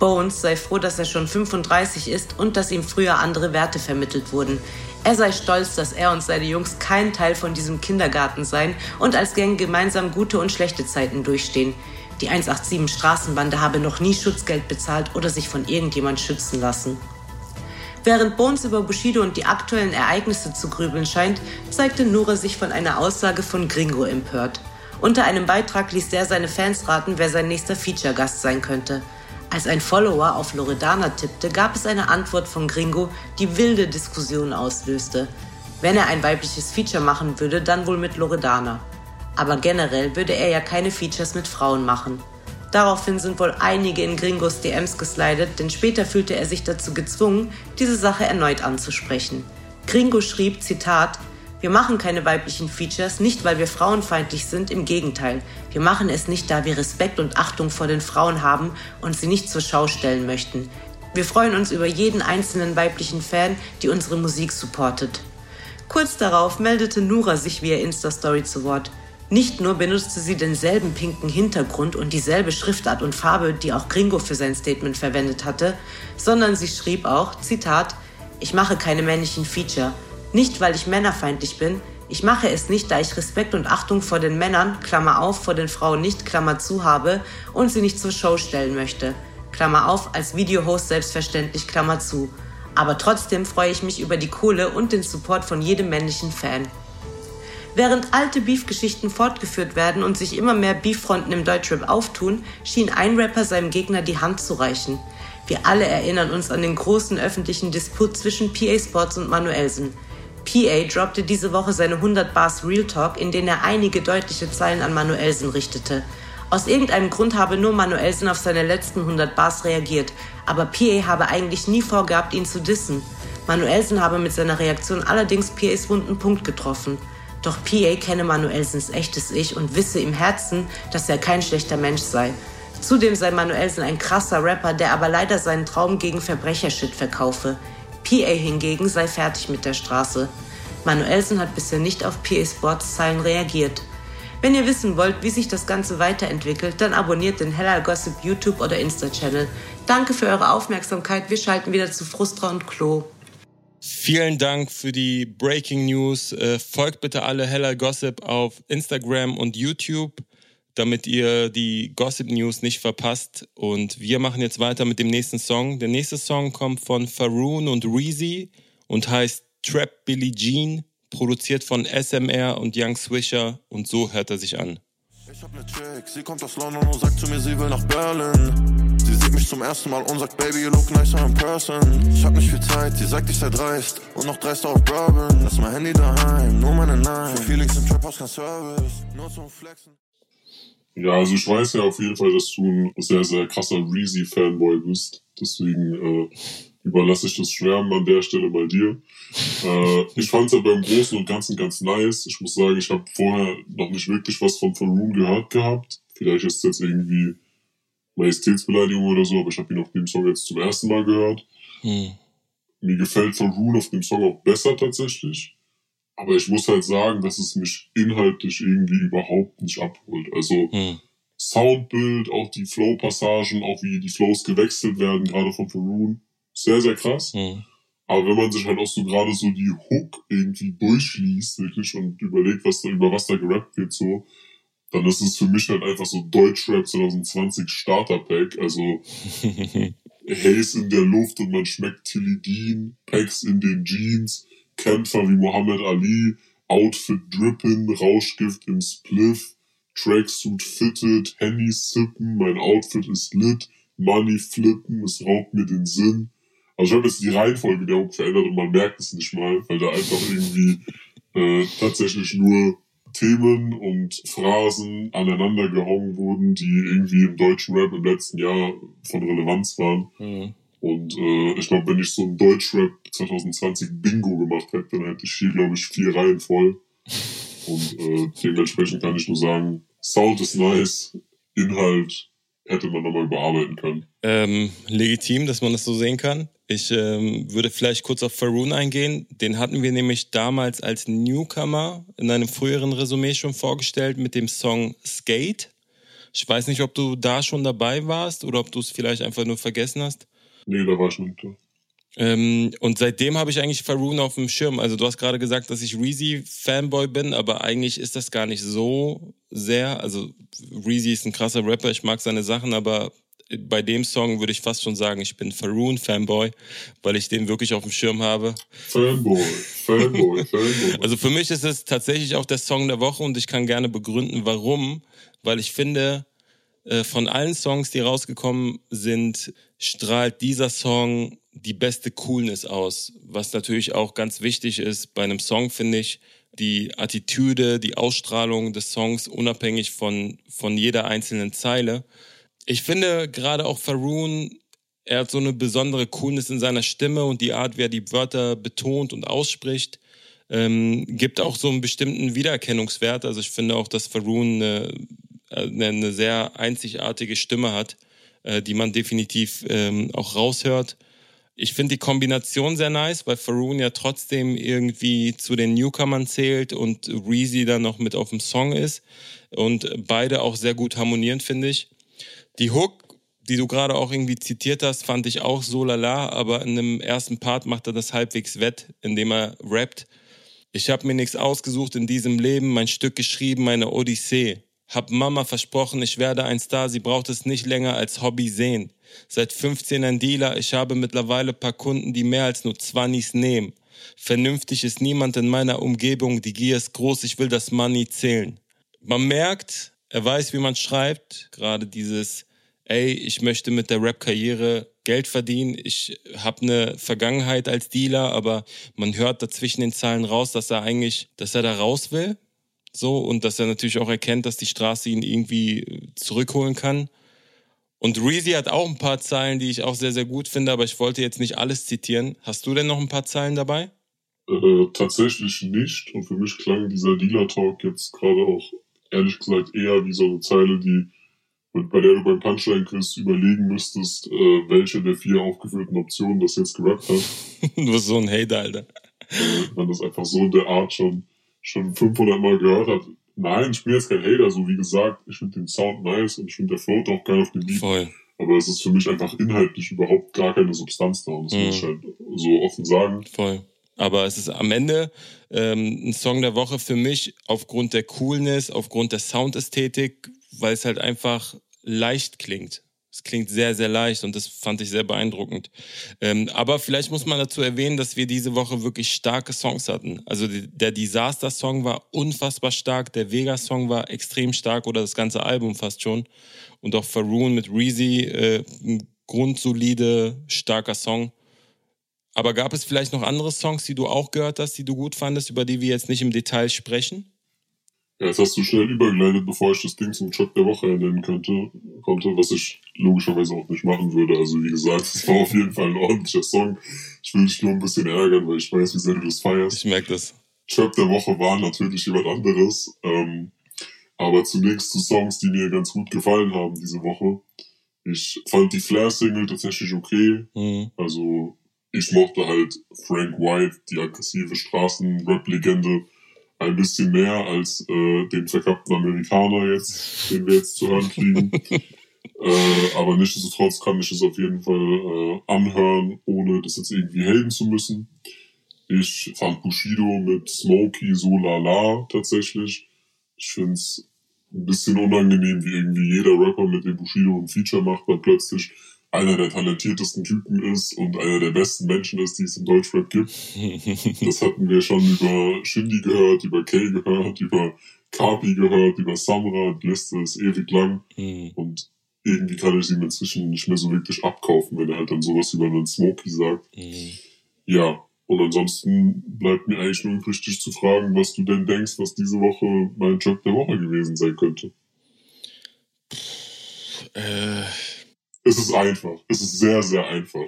Bones sei froh, dass er schon 35 ist und dass ihm früher andere Werte vermittelt wurden. Er sei stolz, dass er und seine Jungs kein Teil von diesem Kindergarten seien und als Gang gemeinsam gute und schlechte Zeiten durchstehen. Die 187 Straßenbande habe noch nie Schutzgeld bezahlt oder sich von irgendjemand schützen lassen. Während Bones über Bushido und die aktuellen Ereignisse zu grübeln scheint, zeigte Nura sich von einer Aussage von Gringo empört. Unter einem Beitrag ließ der seine Fans raten, wer sein nächster Feature-Gast sein könnte. Als ein Follower auf Loredana tippte, gab es eine Antwort von Gringo, die wilde Diskussionen auslöste. Wenn er ein weibliches Feature machen würde, dann wohl mit Loredana. Aber generell würde er ja keine Features mit Frauen machen. Daraufhin sind wohl einige in Gringos DMs geslidet, denn später fühlte er sich dazu gezwungen, diese Sache erneut anzusprechen. Gringo schrieb, Zitat, wir machen keine weiblichen Features, nicht weil wir frauenfeindlich sind, im Gegenteil. Wir machen es nicht, da wir Respekt und Achtung vor den Frauen haben und sie nicht zur Schau stellen möchten. Wir freuen uns über jeden einzelnen weiblichen Fan, die unsere Musik supportet. Kurz darauf meldete Nura sich via Insta-Story zu Wort. Nicht nur benutzte sie denselben pinken Hintergrund und dieselbe Schriftart und Farbe, die auch Gringo für sein Statement verwendet hatte, sondern sie schrieb auch, Zitat, ich mache keine männlichen Feature. Nicht, weil ich männerfeindlich bin, ich mache es nicht, da ich Respekt und Achtung vor den Männern, Klammer auf, vor den Frauen nicht, Klammer zu habe und sie nicht zur Show stellen möchte. Klammer auf, als Videohost selbstverständlich, Klammer zu aber trotzdem freue ich mich über die Kohle und den Support von jedem männlichen Fan. Während alte Beef-Geschichten fortgeführt werden und sich immer mehr Beef-Fronten im Deutschrap auftun, schien ein Rapper seinem Gegner die Hand zu reichen. Wir alle erinnern uns an den großen öffentlichen Disput zwischen PA Sports und Manuelsen. PA droppte diese Woche seine 100 Bars Real Talk, in denen er einige deutliche Zeilen an Manuelsen richtete. Aus irgendeinem Grund habe nur Manuelsen auf seine letzten 100 Bars reagiert, aber PA habe eigentlich nie vorgehabt, ihn zu dissen. Manuelsen habe mit seiner Reaktion allerdings PAs wunden Punkt getroffen. Doch PA kenne Manuelsens echtes Ich und wisse im Herzen, dass er kein schlechter Mensch sei. Zudem sei Manuelsen ein krasser Rapper, der aber leider seinen Traum gegen Verbrechershit verkaufe. PA hingegen sei fertig mit der Straße. Manuelsen hat bisher nicht auf PA Sports Zeilen reagiert. Wenn ihr wissen wollt, wie sich das Ganze weiterentwickelt, dann abonniert den Hella Gossip YouTube oder Insta-Channel. Danke für eure Aufmerksamkeit. Wir schalten wieder zu Frustra und Klo. Vielen Dank für die Breaking News. Äh, folgt bitte alle Hella Gossip auf Instagram und YouTube, damit ihr die Gossip News nicht verpasst. Und wir machen jetzt weiter mit dem nächsten Song. Der nächste Song kommt von Faroon und Reezy und heißt Trap Billie Jean produziert von SMR und Young Swisher und so hört er sich an. Ich hab ne Chick, sie kommt aus London und sagt zu mir, sie will nach Berlin. Sie sieht mich zum ersten Mal und sagt, Baby, you look nicer in person. Ich hab nicht viel Zeit, sie sagt, ich sei dreist und noch dreister auf Bourbon. Lass mein Handy daheim, nur meine Nine. Für Feelings im Trap House kein Service, nur zum Flexen. Ja, also ich weiß ja auf jeden Fall, dass du ein sehr, sehr krasser Reezy-Fanboy bist. Deswegen äh, überlasse ich das Schwärmen an der Stelle mal dir. Äh, ich fand es aber im Großen und Ganzen ganz nice. Ich muss sagen, ich habe vorher noch nicht wirklich was von Faroon gehört gehabt. Vielleicht ist es jetzt irgendwie Majestätsbeleidigung oder so, aber ich habe ihn auf dem Song jetzt zum ersten Mal gehört. Hm. Mir gefällt Faroon auf dem Song auch besser tatsächlich. Aber ich muss halt sagen, dass es mich inhaltlich irgendwie überhaupt nicht abholt. Also hm. Soundbild, auch die Flow-Passagen, auch wie die Flows gewechselt werden, gerade von Faroon sehr, sehr krass. Mhm. Aber wenn man sich halt auch so gerade so die Hook irgendwie durchliest, wirklich, und überlegt, was da, über was da gerappt wird, so, dann ist es für mich halt einfach so Deutschrap 2020 Starter Pack. Also, Haze in der Luft und man schmeckt Tilly Dean, Packs in den Jeans, Kämpfer wie Muhammad Ali, Outfit drippin, Rauschgift im Spliff, Tracksuit fitted, Handy sippen, mein Outfit ist lit, Money flippen, es raubt mir den Sinn. Also ich habe jetzt die Reihenfolge der Hook verändert und man merkt es nicht mal, weil da einfach irgendwie äh, tatsächlich nur Themen und Phrasen aneinander gehauen wurden, die irgendwie im deutschen Rap im letzten Jahr von Relevanz waren. Mhm. Und äh, ich glaube, wenn ich so ein Deutschrap 2020 Bingo gemacht hätte, dann hätte ich hier, glaube ich, vier Reihen voll. Und äh, dementsprechend kann ich nur sagen, Sound ist nice, Inhalt hätte man nochmal überarbeiten können. Ähm, legitim, dass man das so sehen kann. Ich ähm, würde vielleicht kurz auf Faroon eingehen. Den hatten wir nämlich damals als Newcomer in einem früheren Resümee schon vorgestellt mit dem Song Skate. Ich weiß nicht, ob du da schon dabei warst oder ob du es vielleicht einfach nur vergessen hast. Nee, da war ich nicht da. Ähm, und seitdem habe ich eigentlich Faroon auf dem Schirm. Also du hast gerade gesagt, dass ich Reezy Fanboy bin, aber eigentlich ist das gar nicht so sehr. Also Reezy ist ein krasser Rapper, ich mag seine Sachen, aber bei dem Song würde ich fast schon sagen, ich bin Faroon Fanboy, weil ich den wirklich auf dem Schirm habe. Fanboy, Fanboy, Fanboy. Also für mich ist es tatsächlich auch der Song der Woche und ich kann gerne begründen, warum, weil ich finde, von allen Songs, die rausgekommen sind, strahlt dieser Song die beste Coolness aus, was natürlich auch ganz wichtig ist bei einem Song, finde ich. Die Attitüde, die Ausstrahlung des Songs, unabhängig von, von jeder einzelnen Zeile. Ich finde gerade auch Faroon, er hat so eine besondere Coolness in seiner Stimme und die Art, wie er die Wörter betont und ausspricht, ähm, gibt auch so einen bestimmten Wiedererkennungswert. Also ich finde auch, dass Faroon eine, eine, eine sehr einzigartige Stimme hat, äh, die man definitiv ähm, auch raushört. Ich finde die Kombination sehr nice, weil Faroon ja trotzdem irgendwie zu den Newcomern zählt und Reezy dann noch mit auf dem Song ist und beide auch sehr gut harmonieren, finde ich. Die Hook, die du gerade auch irgendwie zitiert hast, fand ich auch so lala, aber in dem ersten Part macht er das halbwegs wett, indem er rappt. Ich habe mir nichts ausgesucht in diesem Leben, mein Stück geschrieben, meine Odyssee. Hab Mama versprochen, ich werde ein Star, sie braucht es nicht länger als Hobby sehen. Seit 15 ein Dealer, ich habe mittlerweile paar Kunden, die mehr als nur Zwannis nehmen. Vernünftig ist niemand in meiner Umgebung, die Gier ist groß, ich will das Money zählen. Man merkt, er weiß, wie man schreibt, gerade dieses, ey, ich möchte mit der Rap-Karriere Geld verdienen, ich habe eine Vergangenheit als Dealer, aber man hört dazwischen den Zahlen raus, dass er eigentlich, dass er da raus will, so und dass er natürlich auch erkennt, dass die Straße ihn irgendwie zurückholen kann. Und Reezy hat auch ein paar Zeilen, die ich auch sehr, sehr gut finde, aber ich wollte jetzt nicht alles zitieren. Hast du denn noch ein paar Zeilen dabei? Äh, tatsächlich nicht. Und für mich klang dieser Dealer-Talk jetzt gerade auch ehrlich gesagt eher wie so eine Zeile, die bei der du beim Punchline-Quiz überlegen müsstest, äh, welche der vier aufgeführten Optionen das jetzt gerappt hat. du bist so ein Hater, Alter. Äh, man das einfach so in der Art schon, schon 500 Mal gehört hat. Nein, ich bin jetzt kein Hater, so wie gesagt, ich finde den Sound nice und ich finde der Float auch geil auf dem Beat. Voll. Aber es ist für mich einfach inhaltlich überhaupt gar keine Substanz da. Und das mhm. muss ich halt so offen sagen. Voll. Aber es ist am Ende ähm, ein Song der Woche für mich aufgrund der Coolness, aufgrund der Soundästhetik, weil es halt einfach leicht klingt. Es klingt sehr, sehr leicht und das fand ich sehr beeindruckend. Ähm, aber vielleicht muss man dazu erwähnen, dass wir diese Woche wirklich starke Songs hatten. Also der Disaster-Song war unfassbar stark, der Vega-Song war extrem stark oder das ganze Album fast schon. Und auch Faroon mit Reezy, äh, ein grundsolide, starker Song. Aber gab es vielleicht noch andere Songs, die du auch gehört hast, die du gut fandest, über die wir jetzt nicht im Detail sprechen? Ja, jetzt hast du schnell übergeleitet, bevor ich das Ding zum Track der Woche nennen könnte, konnte, was ich logischerweise auch nicht machen würde. Also wie gesagt, es war auf jeden Fall ein ordentlicher Song. Ich will dich nur ein bisschen ärgern, weil ich weiß, wie sehr du das feierst. Ich merke das. Trap der Woche war natürlich jemand anderes. Ähm, aber zunächst zu Songs, die mir ganz gut gefallen haben diese Woche. Ich fand die Flair-Single tatsächlich okay. Mhm. Also ich mochte halt Frank White, die aggressive Straßen-Rap-Legende ein bisschen mehr als äh, den verkappten Amerikaner jetzt, den wir jetzt zu hören kriegen. äh, aber nichtsdestotrotz kann ich es auf jeden Fall äh, anhören, ohne das jetzt irgendwie haten zu müssen. Ich fand Bushido mit Smokey so lala tatsächlich. Ich finde es ein bisschen unangenehm, wie irgendwie jeder Rapper, mit dem Bushido ein Feature macht, dann plötzlich einer der talentiertesten Typen ist und einer der besten Menschen ist, die es im Deutschrap gibt. Das hatten wir schon über Shindy gehört, über Kay gehört, über Kapi gehört, über Samra. Die Liste ist ewig lang. Mhm. Und irgendwie kann ich ihm inzwischen nicht mehr so wirklich abkaufen, wenn er halt dann sowas über einen Smokey sagt. Mhm. Ja, und ansonsten bleibt mir eigentlich nur übrig, dich zu fragen, was du denn denkst, was diese Woche mein Job der Woche gewesen sein könnte. Äh es ist einfach. Es ist sehr, sehr einfach.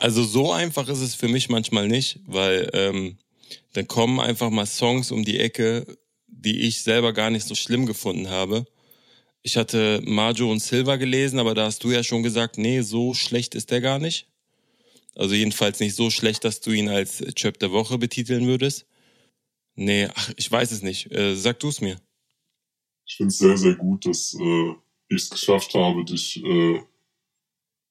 Also so einfach ist es für mich manchmal nicht, weil ähm, dann kommen einfach mal Songs um die Ecke, die ich selber gar nicht so schlimm gefunden habe. Ich hatte Majo und Silva gelesen, aber da hast du ja schon gesagt, nee, so schlecht ist der gar nicht. Also jedenfalls nicht so schlecht, dass du ihn als Chöp der Woche betiteln würdest. Nee, ach, ich weiß es nicht. Äh, sag du es mir. Ich finde es sehr, sehr gut, dass äh, ich es geschafft habe, dich äh,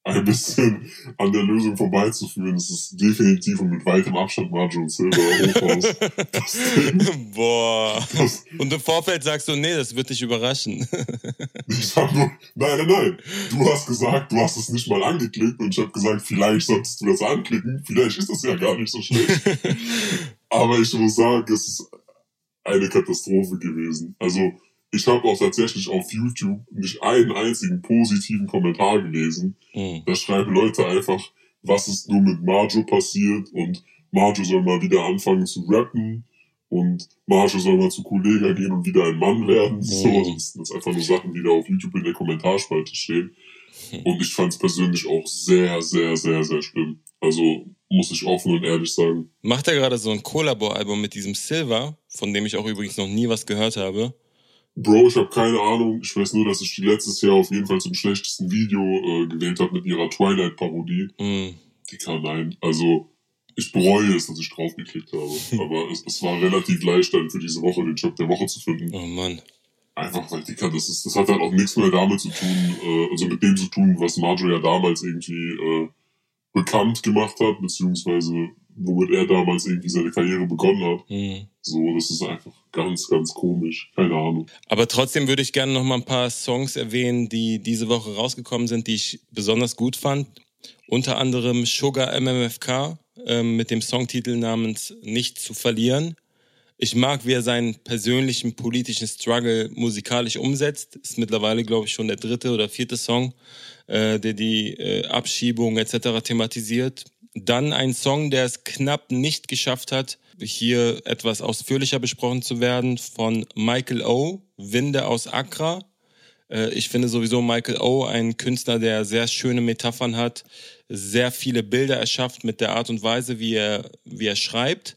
ein bisschen an der Lösung vorbeizuführen. Das ist definitiv und mit weitem Abstand Marjo und Silber Hochhaus. Boah. Das, und im Vorfeld sagst du, nee, das wird dich überraschen. ich hab nur, nein, nein, nein. Du hast gesagt, du hast es nicht mal angeklickt und ich habe gesagt, vielleicht solltest du das anklicken. Vielleicht ist das ja gar nicht so schlecht. Aber ich muss sagen, es ist eine Katastrophe gewesen. Also, ich habe auch tatsächlich auf YouTube nicht einen einzigen positiven Kommentar gelesen. Mhm. Da schreiben Leute einfach, was ist nur mit Marjo passiert und Marjo soll mal wieder anfangen zu rappen und Marjo soll mal zu Kollega gehen und wieder ein Mann werden. So, also das sind einfach nur Sachen, die da auf YouTube in der Kommentarspalte stehen. Und ich fand es persönlich auch sehr, sehr, sehr, sehr schlimm. Also muss ich offen und ehrlich sagen. Macht er gerade so ein Collabo-Album mit diesem Silver, von dem ich auch übrigens noch nie was gehört habe? Bro, ich habe keine Ahnung. Ich weiß nur, dass ich die letztes Jahr auf jeden Fall zum schlechtesten Video äh, gewählt habe mit ihrer Twilight-Parodie. Mm. Dicker, nein. Also, ich bereue es, dass ich draufgeklickt habe. Aber es, es war relativ leicht, dann für diese Woche den Job der Woche zu finden. Oh Mann. Einfach weil, Dicker, das, ist, das hat halt auch nichts mehr damit zu tun, äh, also mit dem zu tun, was Marjo ja damals irgendwie äh, bekannt gemacht hat, beziehungsweise womit er damals irgendwie seine Karriere begonnen hat. Mhm. So, das ist einfach ganz, ganz komisch. Keine Ahnung. Aber trotzdem würde ich gerne noch mal ein paar Songs erwähnen, die diese Woche rausgekommen sind, die ich besonders gut fand. Unter anderem Sugar MMFK ähm, mit dem Songtitel namens Nicht zu verlieren. Ich mag, wie er seinen persönlichen politischen Struggle musikalisch umsetzt. Ist mittlerweile, glaube ich, schon der dritte oder vierte Song, äh, der die äh, Abschiebung etc. thematisiert. Dann ein Song, der es knapp nicht geschafft hat, hier etwas ausführlicher besprochen zu werden, von Michael O., Winde aus Accra. Äh, ich finde sowieso Michael O. ein Künstler, der sehr schöne Metaphern hat, sehr viele Bilder erschafft mit der Art und Weise, wie er, wie er schreibt.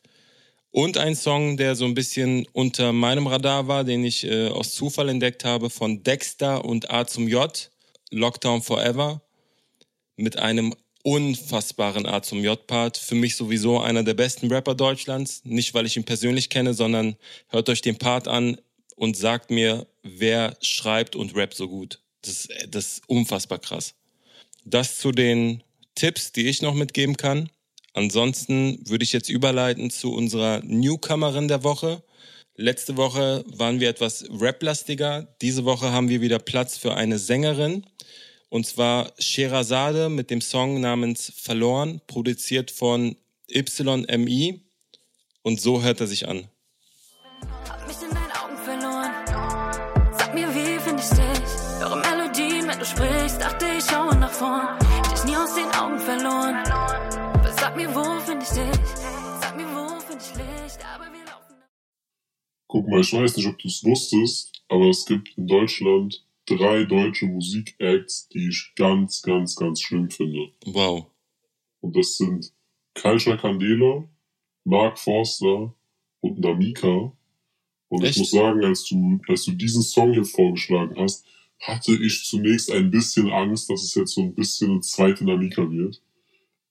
Und ein Song, der so ein bisschen unter meinem Radar war, den ich äh, aus Zufall entdeckt habe, von Dexter und A zum J, Lockdown Forever, mit einem unfassbaren A zum J-Part. Für mich sowieso einer der besten Rapper Deutschlands. Nicht, weil ich ihn persönlich kenne, sondern hört euch den Part an und sagt mir, wer schreibt und rappt so gut. Das, das ist unfassbar krass. Das zu den Tipps, die ich noch mitgeben kann. Ansonsten würde ich jetzt überleiten zu unserer Newcomerin der Woche. Letzte Woche waren wir etwas raplastiger. Diese Woche haben wir wieder Platz für eine Sängerin. Und zwar Sherazade mit dem Song namens Verloren, produziert von YMI. Und so hört er sich an. Hab mich in deinen Augen verloren. Sag mir, wie finde ich dich? Höre Melodien, wenn du sprichst. Dachte ich schaue nach vorn. Dich nie aus den Augen verloren. Aber sag mir, wo finde ich dich? Sag mir, wo finde ich Licht? Aber wir laufen. Guck mal, ich weiß nicht, ob du es wusstest, aber es gibt in Deutschland drei deutsche Musikacts, die ich ganz, ganz, ganz schlimm finde. Wow. Und das sind Kalscher Candela, Mark Forster und Namika. Und Echt? ich muss sagen, als du, als du diesen Song hier vorgeschlagen hast, hatte ich zunächst ein bisschen Angst, dass es jetzt so ein bisschen eine zweite Namika wird.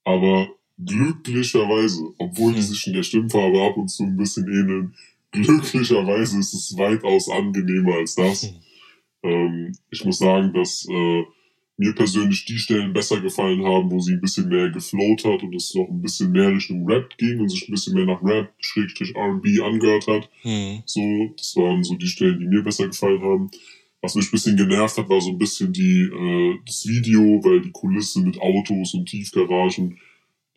Aber glücklicherweise, obwohl die Hm. sich in der Stimmfarbe ab und zu ein bisschen ähneln, glücklicherweise ist es weitaus angenehmer als das. Hm. Ähm, ich muss sagen, dass äh, mir persönlich die Stellen besser gefallen haben, wo sie ein bisschen mehr geflowt hat und es noch ein bisschen mehr Richtung Rap ging und sich ein bisschen mehr nach Rap, Schrägstrich R&B angehört hat. Hm. So, das waren so die Stellen, die mir besser gefallen haben. Was mich ein bisschen genervt hat, war so ein bisschen die, äh, das Video, weil die Kulisse mit Autos und Tiefgaragen,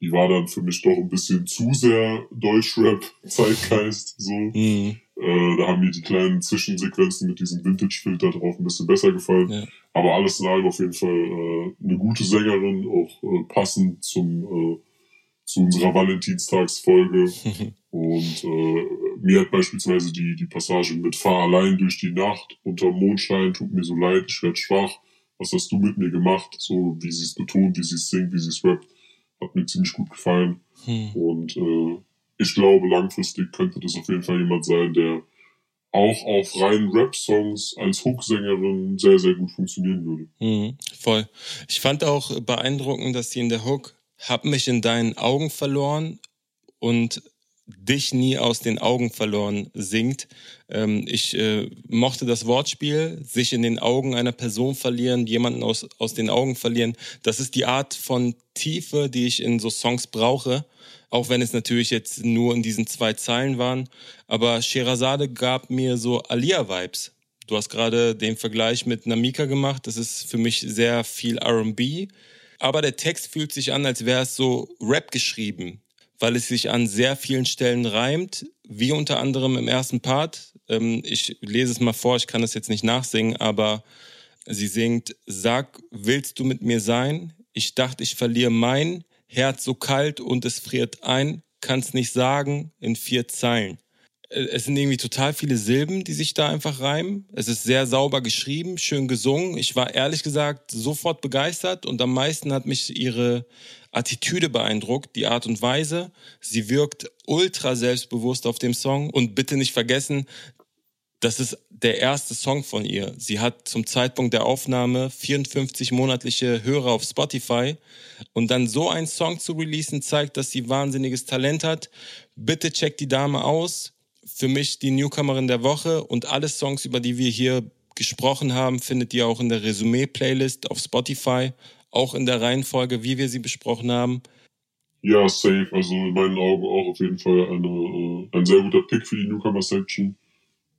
die war dann für mich doch ein bisschen zu sehr Deutschrap-Zeitgeist, so. Hm. Äh, da haben mir die kleinen Zwischensequenzen mit diesem Vintage-Filter drauf ein bisschen besser gefallen. Ja. Aber alles in allem auf jeden Fall äh, eine gute Sängerin, auch äh, passend zum, äh, zu unserer Valentinstagsfolge. Und äh, mir hat beispielsweise die, die Passage mit Fahr allein durch die Nacht unter Mondschein, tut mir so leid, ich werd schwach. Was hast du mit mir gemacht? So wie sie es betont, wie sie es singt, wie sie es rappt, hat mir ziemlich gut gefallen. Hm. Und äh, ich glaube, langfristig könnte das auf jeden Fall jemand sein, der auch auf reinen Rap-Songs als Hook-Sängerin sehr, sehr gut funktionieren würde. Mhm, voll. Ich fand auch beeindruckend, dass sie in der Hook hab mich in deinen Augen verloren und dich nie aus den Augen verloren singt. Ähm, ich äh, mochte das Wortspiel, sich in den Augen einer Person verlieren, jemanden aus, aus den Augen verlieren. Das ist die Art von Tiefe, die ich in so Songs brauche. Auch wenn es natürlich jetzt nur in diesen zwei Zeilen waren. Aber Sherazade gab mir so Alia-Vibes. Du hast gerade den Vergleich mit Namika gemacht. Das ist für mich sehr viel R&B. Aber der Text fühlt sich an, als wäre es so Rap geschrieben, weil es sich an sehr vielen Stellen reimt, wie unter anderem im ersten Part. Ähm, ich lese es mal vor, ich kann es jetzt nicht nachsingen, aber sie singt, sag, willst du mit mir sein? Ich dachte, ich verliere mein Herz so kalt und es friert ein, kann's nicht sagen in vier Zeilen. Äh, es sind irgendwie total viele Silben, die sich da einfach reimen. Es ist sehr sauber geschrieben, schön gesungen. Ich war ehrlich gesagt sofort begeistert und am meisten hat mich ihre Attitüde beeindruckt, die Art und Weise. Sie wirkt ultra selbstbewusst auf dem Song und bitte nicht vergessen, das ist der erste Song von ihr. Sie hat zum Zeitpunkt der Aufnahme 54 monatliche Hörer auf Spotify und dann so einen Song zu releasen zeigt, dass sie wahnsinniges Talent hat. Bitte checkt die Dame aus für mich die Newcomerin der Woche und alle Songs, über die wir hier gesprochen haben, findet ihr auch in der Resümee-Playlist auf Spotify, auch in der Reihenfolge, wie wir sie besprochen haben. Ja, safe. Also in meinen Augen auch auf jeden Fall eine, äh, ein sehr guter Pick für die Newcomer-Section.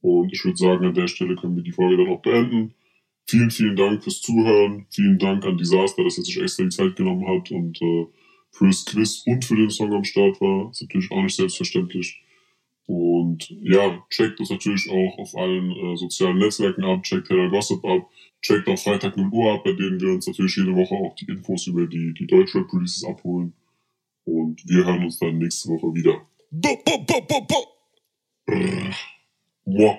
Und ich würde sagen, an der Stelle können wir die Folge dann auch beenden. Vielen, vielen Dank fürs Zuhören. Vielen Dank an Disaster, dass er sich extra die Zeit genommen hat und äh, fürs Quiz und für den Song am Start war. Ist natürlich auch nicht selbstverständlich. Und ja, checkt uns natürlich auch auf allen äh, sozialen Netzwerken ab, checkt Taylor Gossip ab, checkt auch Freitag 0 Uhr ab, bei denen wir uns natürlich jede Woche auch die Infos über die, die Deutschrap Releases abholen. Und wir hören uns dann nächste Woche wieder. Bo, bo, bo, bo, bo. Brr. Mua.